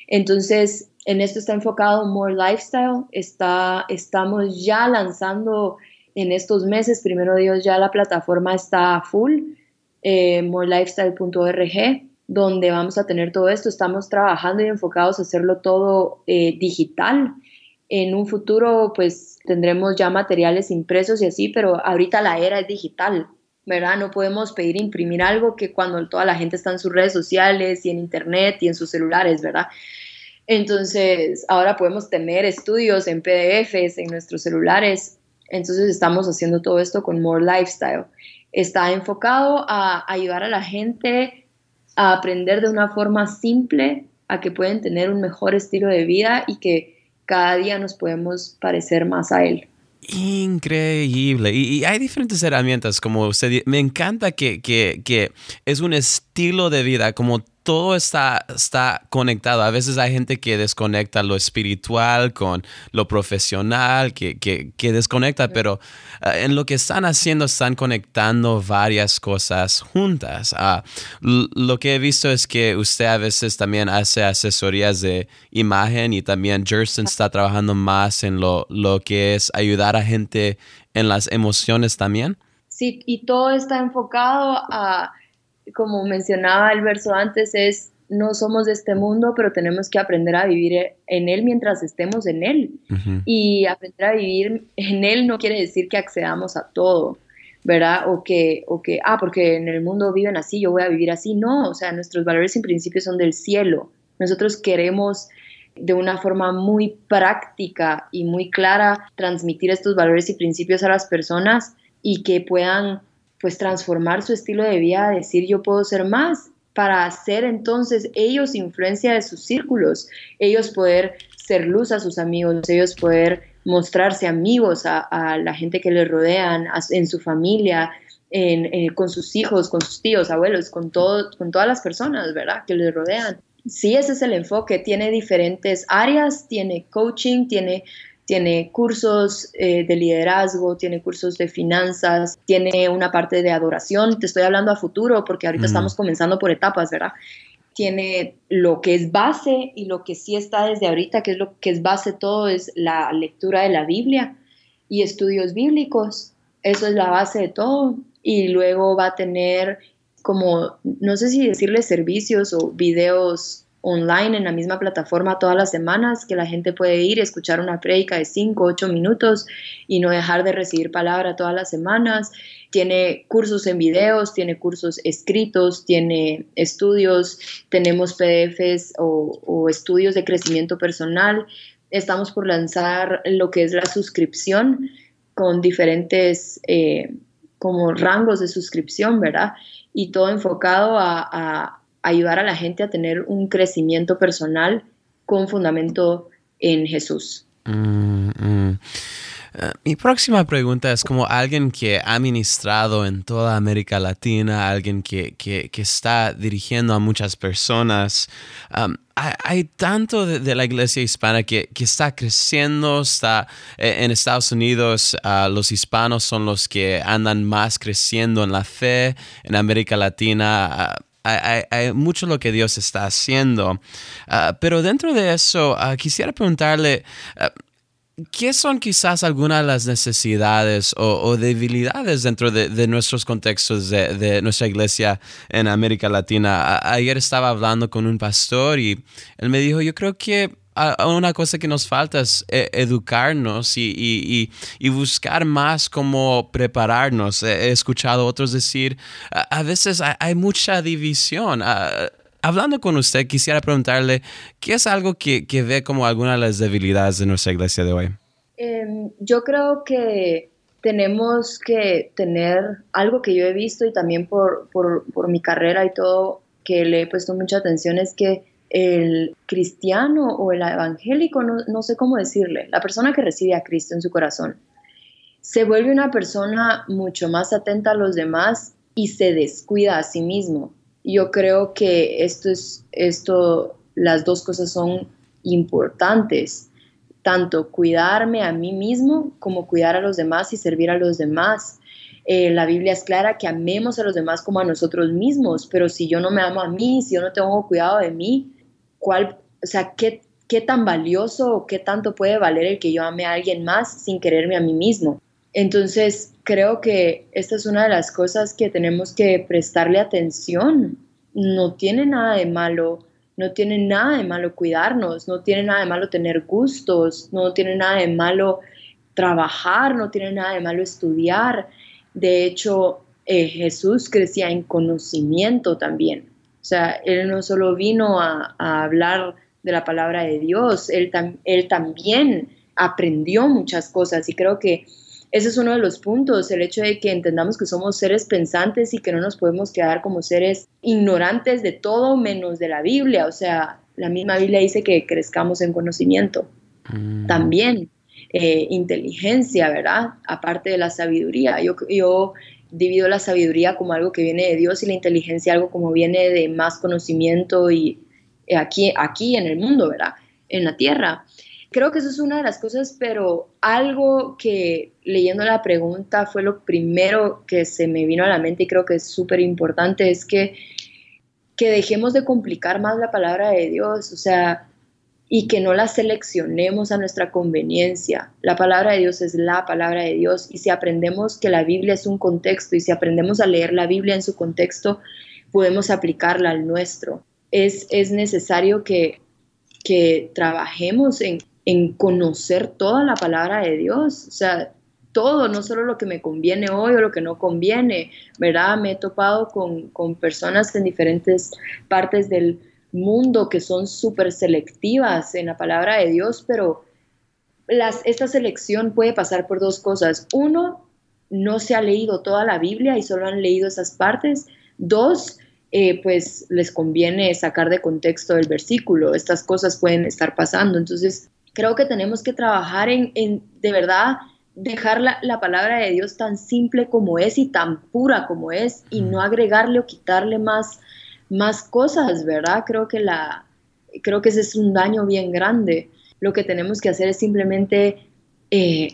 Entonces, en esto está enfocado More Lifestyle. Está, estamos ya lanzando en estos meses, primero Dios, ya la plataforma está full, eh, morelifestyle.org, donde vamos a tener todo esto. Estamos trabajando y enfocados a hacerlo todo eh, digital. En un futuro, pues tendremos ya materiales impresos y así, pero ahorita la era es digital, ¿verdad? No podemos pedir imprimir algo que cuando toda la gente está en sus redes sociales y en internet y en sus celulares, ¿verdad? Entonces, ahora podemos tener estudios en PDFs en nuestros celulares. Entonces, estamos haciendo todo esto con More Lifestyle. Está enfocado a ayudar a la gente a aprender de una forma simple, a que pueden tener un mejor estilo de vida y que cada día nos podemos parecer más a él. Increíble. Y, hay diferentes herramientas, como usted me encanta que, que, que, es un estilo de vida, como todo está, está conectado. A veces hay gente que desconecta lo espiritual con lo profesional, que, que, desconecta, pero eh, en lo que están haciendo están conectando varias cosas juntas. Ah, lo que he visto es que usted a veces también hace asesorías de imagen y también Jerson está trabajando más en lo, lo que es ayudar a gente en las emociones también. Sí, y todo está enfocado a como mencionaba el verso antes, es no somos de este mundo, pero tenemos que aprender a vivir en él mientras estemos en él. Y aprender a vivir en él no quiere decir que accedamos a todo, ¿verdad? O que, o que, ah, porque en el mundo viven así, yo voy a vivir así. No, o sea, nuestros valores y principios son del cielo. Nosotros queremos de una forma muy práctica y muy clara transmitir estos valores y principios a las personas y que puedan pues transformar su estilo de vida, decir yo puedo ser más, para hacer entonces ellos influencia de sus círculos, ellos poder ser luz a sus amigos, ellos poder mostrarse amigos a, la gente que les rodean, en su familia, con sus hijos, con sus tíos, abuelos, con, todo, con todas las personas, ¿verdad? Que les rodean. sí, ese es el enfoque. Tiene diferentes áreas, tiene coaching, tiene tiene cursos eh, de liderazgo, tiene cursos de finanzas, tiene una parte de adoración. Te estoy hablando a futuro porque ahorita estamos comenzando por etapas, ¿verdad? Tiene lo que es base y lo que sí está desde ahorita, que es lo que es base todo, es la lectura de la Biblia y estudios bíblicos. Eso es la base de todo. Y luego va a tener como, no sé si decirle servicios o videos online en la misma plataforma todas las semanas, que la gente puede ir y escuchar una prédica de 5, 8 minutos y no dejar de recibir palabra todas las semanas. Tiene cursos en videos, tiene cursos escritos, tiene estudios, tenemos PDFs o, estudios de crecimiento personal. Estamos por lanzar lo que es la suscripción con diferentes eh, como rangos de suscripción, ¿verdad? Y todo enfocado a ayudar a la gente a tener un crecimiento personal con fundamento en Jesús. Mm, mm. Eh, mi próxima pregunta es como alguien que ha ministrado en toda América Latina, alguien que, está dirigiendo a muchas personas. Um, hay, tanto de, la iglesia hispana que, está creciendo, está eh, en Estados Unidos, ah, los hispanos son los que andan más creciendo en la fe, en América Latina. Ah, hay, mucho lo que Dios está haciendo. Ah, pero dentro de eso, ah, quisiera preguntarle, ah, ¿qué son quizás algunas de las necesidades o, debilidades dentro de, nuestros contextos de, nuestra iglesia en América Latina? ayer estaba hablando con un pastor y él me dijo, yo creo que una cosa que nos falta es eh, educarnos y, buscar más cómo prepararnos. He escuchado a otros decir, a, veces hay, mucha división. hablando con usted, quisiera preguntarle, ¿qué es algo que, ve como alguna de las debilidades de nuestra iglesia de hoy? Em, yo creo que tenemos que tener algo que yo he visto y también por, por mi carrera y todo, que le he puesto mucha atención, es que el cristiano o el evangélico, no, sé cómo decirle, la persona que recibe a Cristo en su corazón, se vuelve una persona mucho más atenta a los demás y se descuida a sí mismo. Yo creo que esto es, esto, las dos cosas son importantes, tanto cuidarme a mí mismo como cuidar a los demás y servir a los demás. Eh, la Biblia es clara que amemos a los demás como a nosotros mismos, pero si yo no me amo a mí, si yo no tengo cuidado de mí, cuál, o sea, qué, qué tan valioso o qué tanto puede valer el que yo ame a alguien más sin quererme a mí mismo. Entonces, creo que esta es una de las cosas que tenemos que prestarle atención. No tiene nada de malo, no tiene nada de malo cuidarnos, no tiene nada de malo tener gustos, no tiene nada de malo trabajar, no tiene nada de malo estudiar. De hecho, eh, Jesús crecía en conocimiento también. O sea, él no solo vino a, hablar de la palabra de Dios, él, él también aprendió muchas cosas y creo que ese es uno de los puntos, el hecho de que entendamos que somos seres pensantes y que no nos podemos quedar como seres ignorantes de todo menos de la Biblia. O sea, la misma Biblia dice que crezcamos en conocimiento. Mm. También eh, inteligencia, ¿verdad? Aparte de la sabiduría. Yo, yo divido la sabiduría como algo que viene de Dios y la inteligencia algo como viene de más conocimiento y eh, aquí, aquí en el mundo, ¿verdad? En la tierra. Creo que eso es una de las cosas, pero algo que leyendo la pregunta fue lo primero que se me vino a la mente y creo que es súper importante, es que, que dejemos de complicar más la palabra de Dios. O sea, y que no la seleccionemos a nuestra conveniencia. La palabra de Dios es la palabra de Dios y si aprendemos que la Biblia es un contexto y si aprendemos a leer la Biblia en su contexto, podemos aplicarla al nuestro. Es, es necesario que, que trabajemos en, en conocer toda la palabra de Dios, o sea, todo, no solo lo que me conviene hoy o lo que no conviene, ¿verdad? Me he topado con, con personas en diferentes partes del, mundo que son súper selectivas en la palabra de Dios, pero las, esta selección puede pasar por dos cosas. Uno, no se ha leído toda la Biblia y solo han leído esas partes. Dos, eh, pues les conviene sacar de contexto el versículo. Estas cosas pueden estar pasando. Entonces, creo que tenemos que trabajar en, en de verdad, dejar la, la, palabra de Dios tan simple como es y tan pura como es y no agregarle o quitarle más más cosas, ¿verdad? Creo que la, creo que ese es un daño bien grande. Lo que tenemos que hacer es simplemente eh,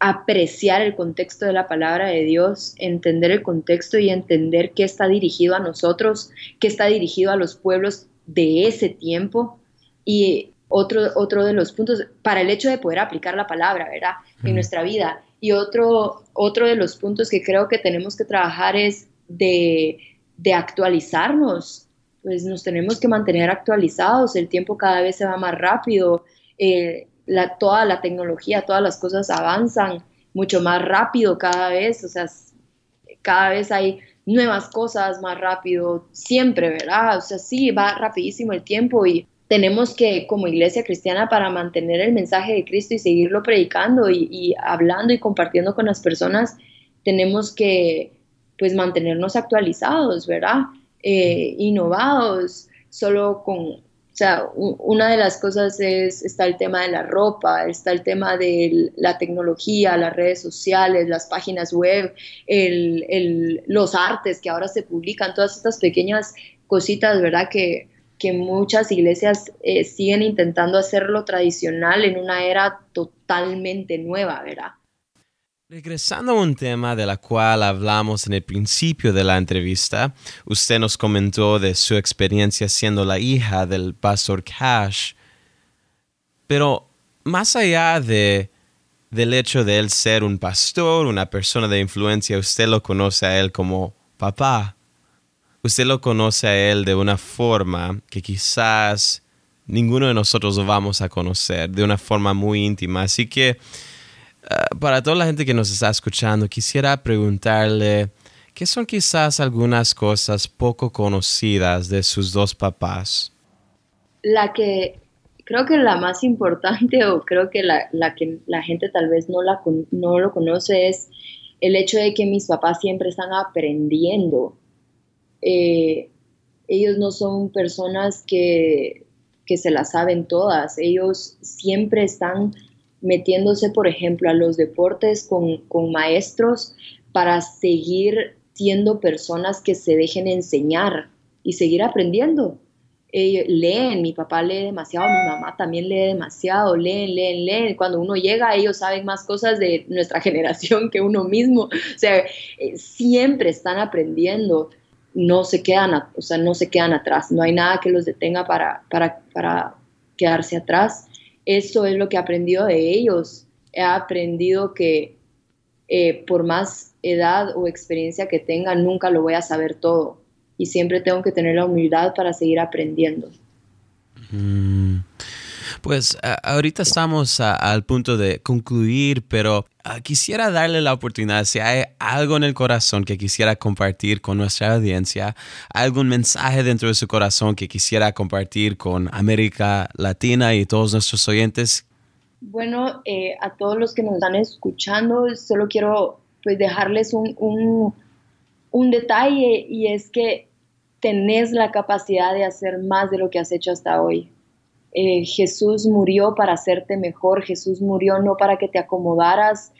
apreciar el contexto de la palabra de Dios, entender el contexto y entender qué está dirigido a nosotros, qué está dirigido a los pueblos de ese tiempo. Y otro, otro de los puntos, para el hecho de poder aplicar la palabra, ¿verdad? En nuestra vida. Y otro, otro de los puntos que creo que tenemos que trabajar es de, de actualizarnos, pues nos tenemos que mantener actualizados, el tiempo cada vez se va más rápido, eh, la, toda la tecnología, todas las cosas avanzan mucho más rápido cada vez, o sea, cada vez hay nuevas cosas más rápido, siempre, ¿verdad? O sea, sí, va rapidísimo el tiempo y tenemos que, como iglesia cristiana, para mantener el mensaje de Cristo y seguirlo predicando y, y hablando y compartiendo con las personas, tenemos que, pues, mantenernos actualizados, ¿verdad? Eh, innovados, solo con, o sea, una de las cosas es, está el tema de la ropa, está el tema de la tecnología, las redes sociales, las páginas web, el, los artes que ahora se publican, todas estas pequeñas cositas, ¿verdad? Que, que muchas iglesias eh, siguen intentando hacerlo tradicional en una era totalmente nueva, ¿verdad? Regresando a un tema de la cual hablamos en el principio de la entrevista, usted nos comentó de su experiencia siendo la hija del pastor Cash, pero más allá de, del hecho de él ser un pastor, una persona de influencia, usted lo conoce a él como papá. Usted lo conoce a él de una forma que quizás ninguno de nosotros vamos a conocer, de una forma muy íntima. Así que Ah, para toda la gente que nos está escuchando, quisiera preguntarle qué son quizás algunas cosas poco conocidas de sus dos papás. La que creo que la más importante o creo que la, que la gente tal vez no, la, no lo conoce es el hecho de que mis papás siempre están aprendiendo. Eh, ellos no son personas que, que se las saben todas, ellos siempre están metiéndose, por ejemplo, a los deportes con, maestros para seguir siendo personas que se dejen enseñar y seguir aprendiendo. leen, mi papá lee demasiado, mi mamá también lee demasiado, leen, leen, leen. Cuando uno llega, ellos saben más cosas de nuestra generación que uno mismo. O sea, eh, siempre están aprendiendo, no se quedan, o sea, no se quedan atrás, no hay nada que los detenga para, para, para quedarse atrás. Eso es lo que he aprendido de ellos. He aprendido que eh, por más edad o experiencia que tenga, nunca lo voy a saber todo. Y siempre tengo que tener la humildad para seguir aprendiendo. Mm. Pues ahorita estamos al punto de concluir, pero ah, quisiera darle la oportunidad, si hay algo en el corazón que quisiera compartir con nuestra audiencia, algún mensaje dentro de su corazón que quisiera compartir con América Latina y todos nuestros oyentes. Bueno, eh, a todos los que nos están escuchando, solo quiero pues dejarles un, un, un detalle y es que tenés la capacidad de hacer más de lo que has hecho hasta hoy. Eh, Jesús murió para hacerte mejor, Jesús murió no para que te acomodaras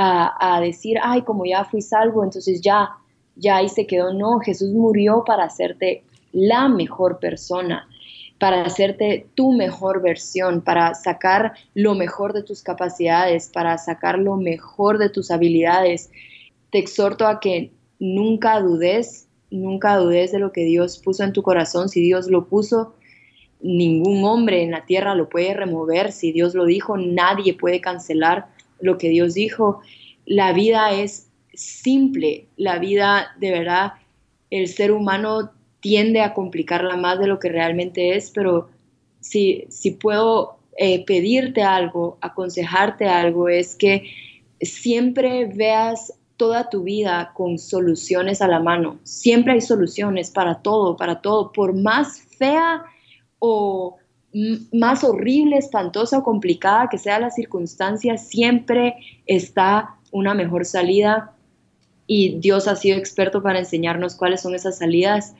a, decir, ay, como ya fui salvo, entonces ya, ya ahí se quedó. No, Jesús murió para hacerte la mejor persona, para hacerte tu mejor versión, para sacar lo mejor de tus capacidades, para sacar lo mejor de tus habilidades. Te exhorto a que nunca dudes, nunca dudes de lo que Dios puso en tu corazón. Si Dios lo puso, ningún hombre en la tierra lo puede remover. Si Dios lo dijo, nadie puede cancelar lo que Dios dijo. La vida es simple, la vida de verdad, el ser humano tiende a complicarla más de lo que realmente es, pero si, si puedo eh, pedirte algo, aconsejarte algo, es que siempre veas toda tu vida con soluciones a la mano. Siempre hay soluciones para todo, para todo. Por más fea o más horrible, espantosa o complicada que sea la circunstancia, siempre está una mejor salida y Dios ha sido experto para enseñarnos cuáles son esas salidas.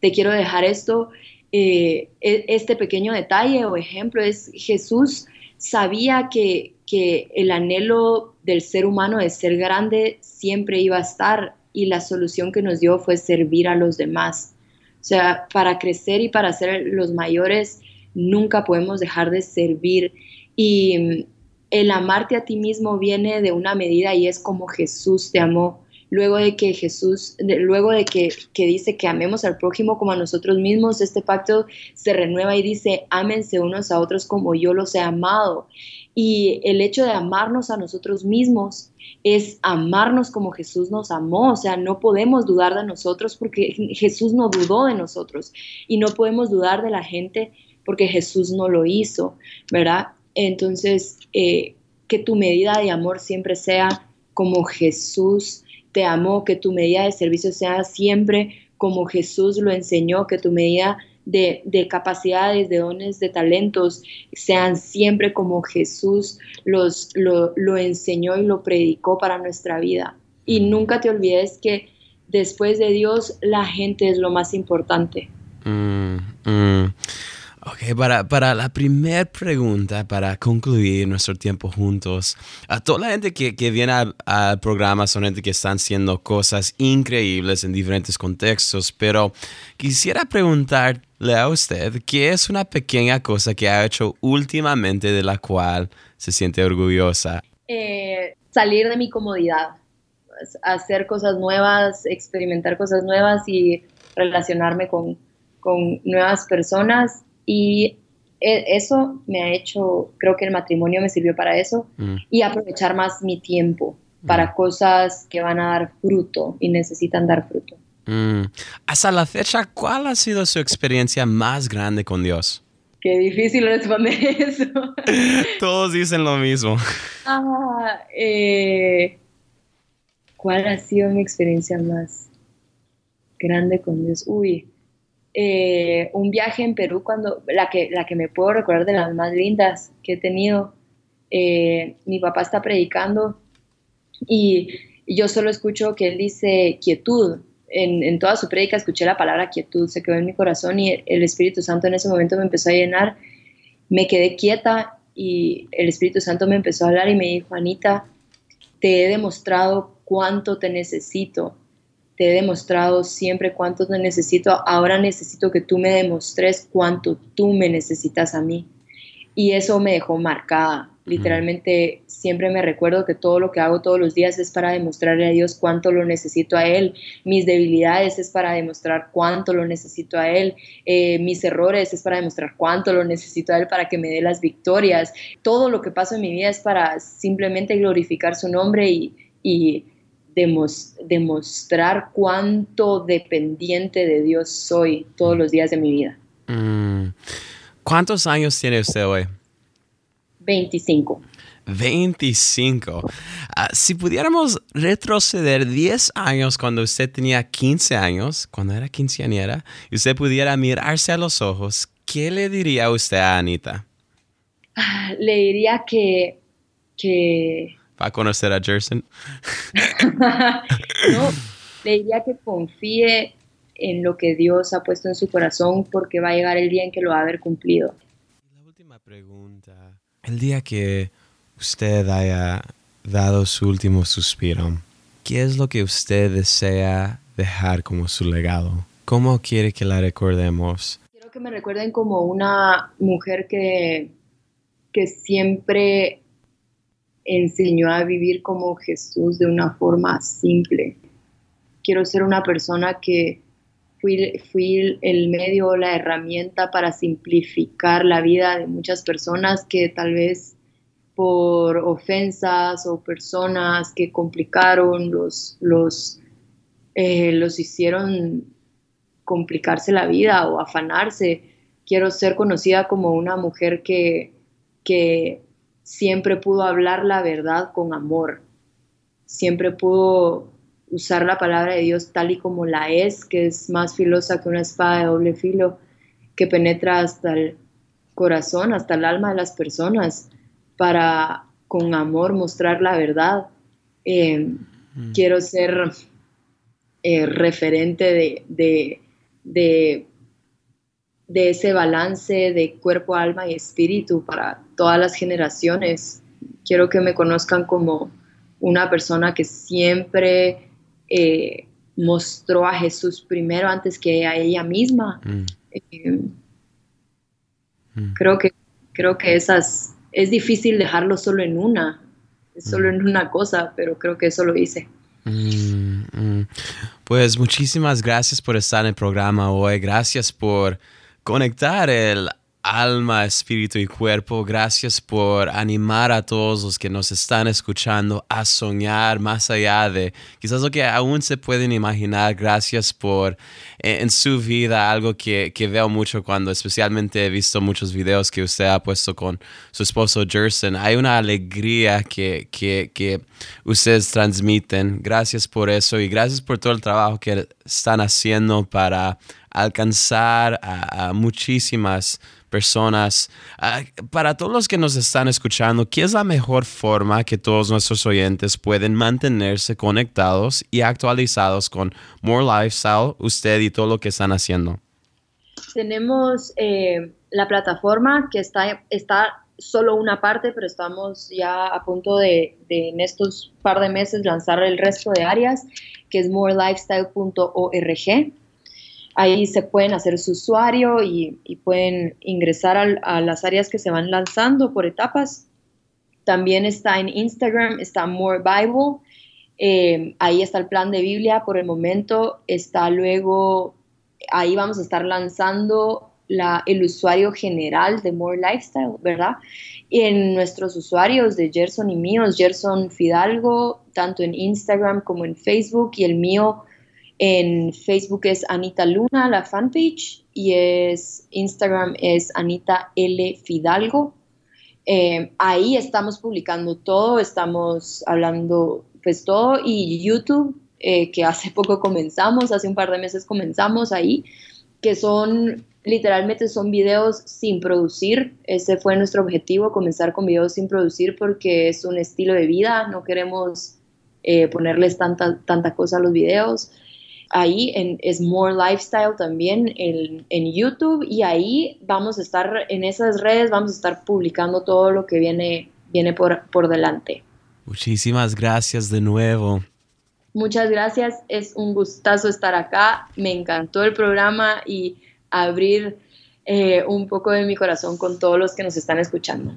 Te quiero dejar esto, eh, e, este pequeño detalle o ejemplo es Jesús sabía que, que el anhelo del ser humano de ser grande siempre iba a estar y la solución que nos dio fue servir a los demás. O sea, para crecer y para ser los mayores nunca podemos dejar de servir. Y mm, el amarte a ti mismo viene de una medida y es como Jesús te amó. Luego de que Jesús, luego de que, que dice que amemos al prójimo como a nosotros mismos, este pacto se renueva y dice, ámense unos a otros como yo los he amado. Y el hecho de amarnos a nosotros mismos es amarnos como Jesús nos amó. O sea, no podemos dudar de nosotros porque Jesús no dudó de nosotros. Y no podemos dudar de la gente porque Jesús no lo hizo, ¿verdad? Entonces, eh, que tu medida de amor siempre sea como Jesús te amó, que tu medida de servicio sea siempre como Jesús lo enseñó, que tu medida de, capacidades, de dones, de talentos sean siempre como Jesús los, lo, enseñó y lo predicó para nuestra vida. Y nunca te olvides que después de Dios la gente es lo más importante. Mm, mm. Ok, para, para la primera pregunta, para concluir nuestro tiempo juntos, a toda la gente que, que viene al, programa son gente que están haciendo cosas increíbles en diferentes contextos, pero quisiera preguntarle a usted qué es una pequeña cosa que ha hecho últimamente de la cual se siente orgullosa. Eh, salir de mi comodidad, hacer cosas nuevas, experimentar cosas nuevas y relacionarme con, con nuevas personas y e, eso me ha hecho, creo que el matrimonio me sirvió para eso mm. y aprovechar más mi tiempo para mm. cosas que van a dar fruto y necesitan dar fruto. Mm. Hasta la fecha, ¿cuál ha sido su experiencia más grande con Dios? Qué difícil responder eso. Todos dicen lo mismo. Ah, eh, ¿Cuál ha sido mi experiencia más grande con Dios? Uy, eh, un viaje en Perú cuando la que, la que me puedo recordar de las más lindas que he tenido. Eh, mi papá está predicando y, yo solo escucho que él dice quietud. En, en, toda su prédica escuché la palabra quietud, se quedó en mi corazón y el Espíritu Santo en ese momento me empezó a llenar. Me quedé quieta y el Espíritu Santo me empezó a hablar y me dijo, Anita, te he demostrado cuánto te necesito te he demostrado siempre cuánto te necesito, ahora necesito que tú me demostres cuánto tú me necesitas a mí. Y eso me dejó marcada. Literalmente siempre me recuerdo que todo lo que hago todos los días es para demostrarle a Dios cuánto lo necesito a Él. Mis debilidades es para demostrar cuánto lo necesito a Él. Eh, mis errores es para demostrar cuánto lo necesito a Él para que me dé las victorias. Todo lo que pasa en mi vida es para simplemente glorificar su nombre y, y demostrar cuánto dependiente de Dios soy todos los días de mi vida. Mm. ¿Cuántos años tiene usted hoy? 25. 25. Ah, si pudiéramos retroceder 10 años cuando usted tenía 15 años, cuando era quinceañera, y usted pudiera mirarse a los ojos, ¿qué le diría usted a Anita? Ah, le diría que, que a conocer a Jerson? no, le diría que confíe en lo que Dios ha puesto en su corazón porque va a llegar el día en que lo va a haber cumplido. La última pregunta. El día que usted haya dado su último suspiro, ¿qué es lo que usted desea dejar como su legado? ¿Cómo quiere que la recordemos? Quiero que me recuerden como una mujer que, que siempre enseñó a vivir como Jesús de una forma simple. Quiero ser una persona que fui, fui el medio, la herramienta para simplificar la vida de muchas personas que tal vez por ofensas o personas que complicaron, los, los, eh, los hicieron complicarse la vida o afanarse. Quiero ser conocida como una mujer que, que siempre pudo hablar la verdad con amor, siempre pudo usar la palabra de Dios tal y como la es, que es más filosa que una espada de doble filo, que penetra hasta el corazón, hasta el alma de las personas, para con amor mostrar la verdad. Eh, mm. Quiero ser eh, referente de, de de ese balance de cuerpo, alma y espíritu para todas las generaciones. Quiero que me conozcan como una persona que siempre eh, mostró a Jesús primero antes que a ella misma. Mm. Eh, Mm. Creo que, creo que esas, es difícil dejarlo solo en una, solo mm. en una cosa, pero creo que eso lo hice. Pues muchísimas gracias por estar en el programa hoy. Gracias por conectar el alma, espíritu y cuerpo. Gracias por animar a todos los que nos están escuchando a soñar más allá de quizás lo que aún se pueden imaginar. Gracias por eh, en su vida algo que, que, veo mucho cuando especialmente he visto muchos videos que usted ha puesto con su esposo Jerson. Hay una alegría que, que, que ustedes transmiten. Gracias por eso y gracias por todo el trabajo que están haciendo para alcanzar a, a muchísimas personas. Ah, para todos los que nos están escuchando, ¿qué es la mejor forma que todos nuestros oyentes pueden mantenerse conectados y actualizados con More Lifestyle, usted y todo lo que están haciendo? Tenemos eh, la plataforma que está, está solo una parte, pero estamos ya a punto de, en estos par de meses lanzar el resto de áreas, que es morelifestyle.org. Ahí se pueden hacer su usuario y, pueden ingresar a las áreas que se van lanzando por etapas. También está en Instagram, está More Bible. Eh, ahí está el plan de Biblia por el momento. Está luego, ahí vamos a estar lanzando la, el usuario general de More Lifestyle, ¿verdad? Y en nuestros usuarios de Gerson y míos, Gerson Fidalgo, tanto en Instagram como en Facebook, y el mío en Facebook es Anita Luna, la fanpage, y es Instagram es Anita L. Fidalgo. Eh, ahí estamos publicando todo, estamos hablando pues todo, y YouTube, eh, que hace poco comenzamos, hace un par de meses comenzamos ahí, que son literalmente son videos sin producir. Ese fue nuestro objetivo, comenzar con videos sin producir porque es un estilo de vida, no queremos eh, ponerles tanta, tanta cosa a los videos ahí en, es More Lifestyle también en, en, YouTube y ahí vamos a estar en esas redes, vamos a estar publicando todo lo que viene, viene por, por delante. Muchísimas gracias de nuevo. Muchas gracias, es un gustazo estar acá, me encantó el programa y abrir eh, un poco de mi corazón con todos los que nos están escuchando.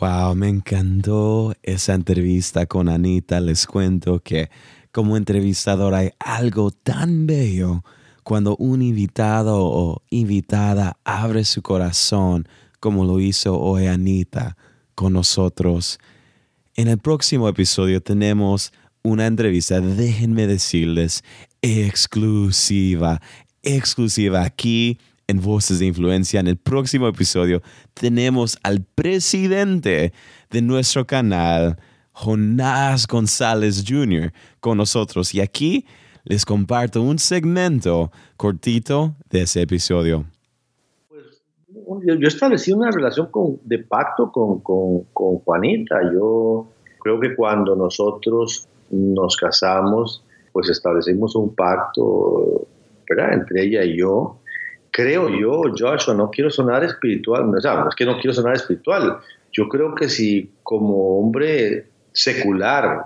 Wow, me encantó esa entrevista con Anita. Les cuento que como entrevistador hay algo tan bello cuando un invitado o invitada abre su corazón como lo hizo hoy Anita con nosotros. En el próximo episodio tenemos una entrevista, déjenme decirles, exclusiva, exclusiva aquí en Voces de Influencia. En el próximo episodio tenemos al presidente de nuestro canal, Jonás González Jr. con nosotros y aquí les comparto un segmento cortito de ese episodio. Pues, yo, establecí una relación de pacto con, con, Juanita. Yo creo que cuando nosotros nos casamos, pues establecimos un pacto entre ella y yo. Creo yo, Joshua, no quiero sonar espiritual, no es que no quiero sonar espiritual. Yo creo que si como hombre secular,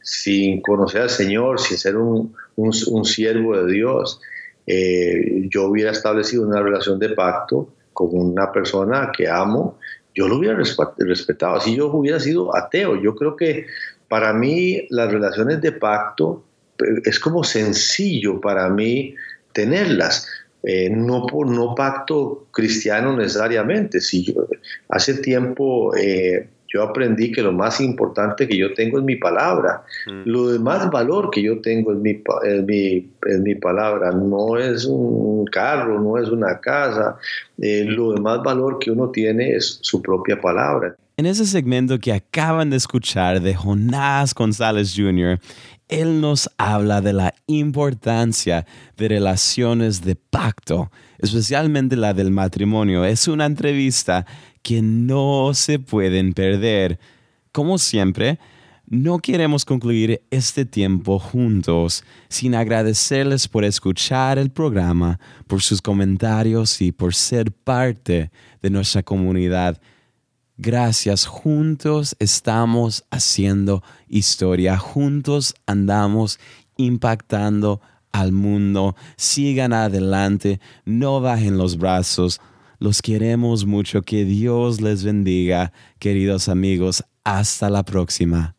sin conocer al Señor, sin ser un, siervo de Dios, eh, yo hubiera establecido una relación de pacto con una persona que amo, yo lo hubiera respetado. Si yo hubiera sido ateo, yo creo que para mí las relaciones de pacto eh, es como sencillo para mí tenerlas. Eh, no, por, no pacto cristiano necesariamente. Si yo, hace tiempo yo aprendí que lo más importante que yo tengo es mi palabra. Mm. Lo de más valor que yo tengo es mi, es mi, palabra. No es un carro, no es una casa. Eh, lo de más valor que uno tiene es su propia palabra. En ese segmento que acaban de escuchar de Jonás González Jr., él nos habla de la importancia de relaciones de pacto, especialmente la del matrimonio. Es una entrevista que no se pueden perder. Como siempre, no queremos concluir este tiempo juntos sin agradecerles por escuchar el programa, por sus comentarios y por ser parte de nuestra comunidad. Gracias, juntos estamos haciendo historia, juntos andamos impactando al mundo. Sigan adelante, no bajen los brazos Los queremos mucho. Que Dios les bendiga, queridos amigos. Hasta la próxima.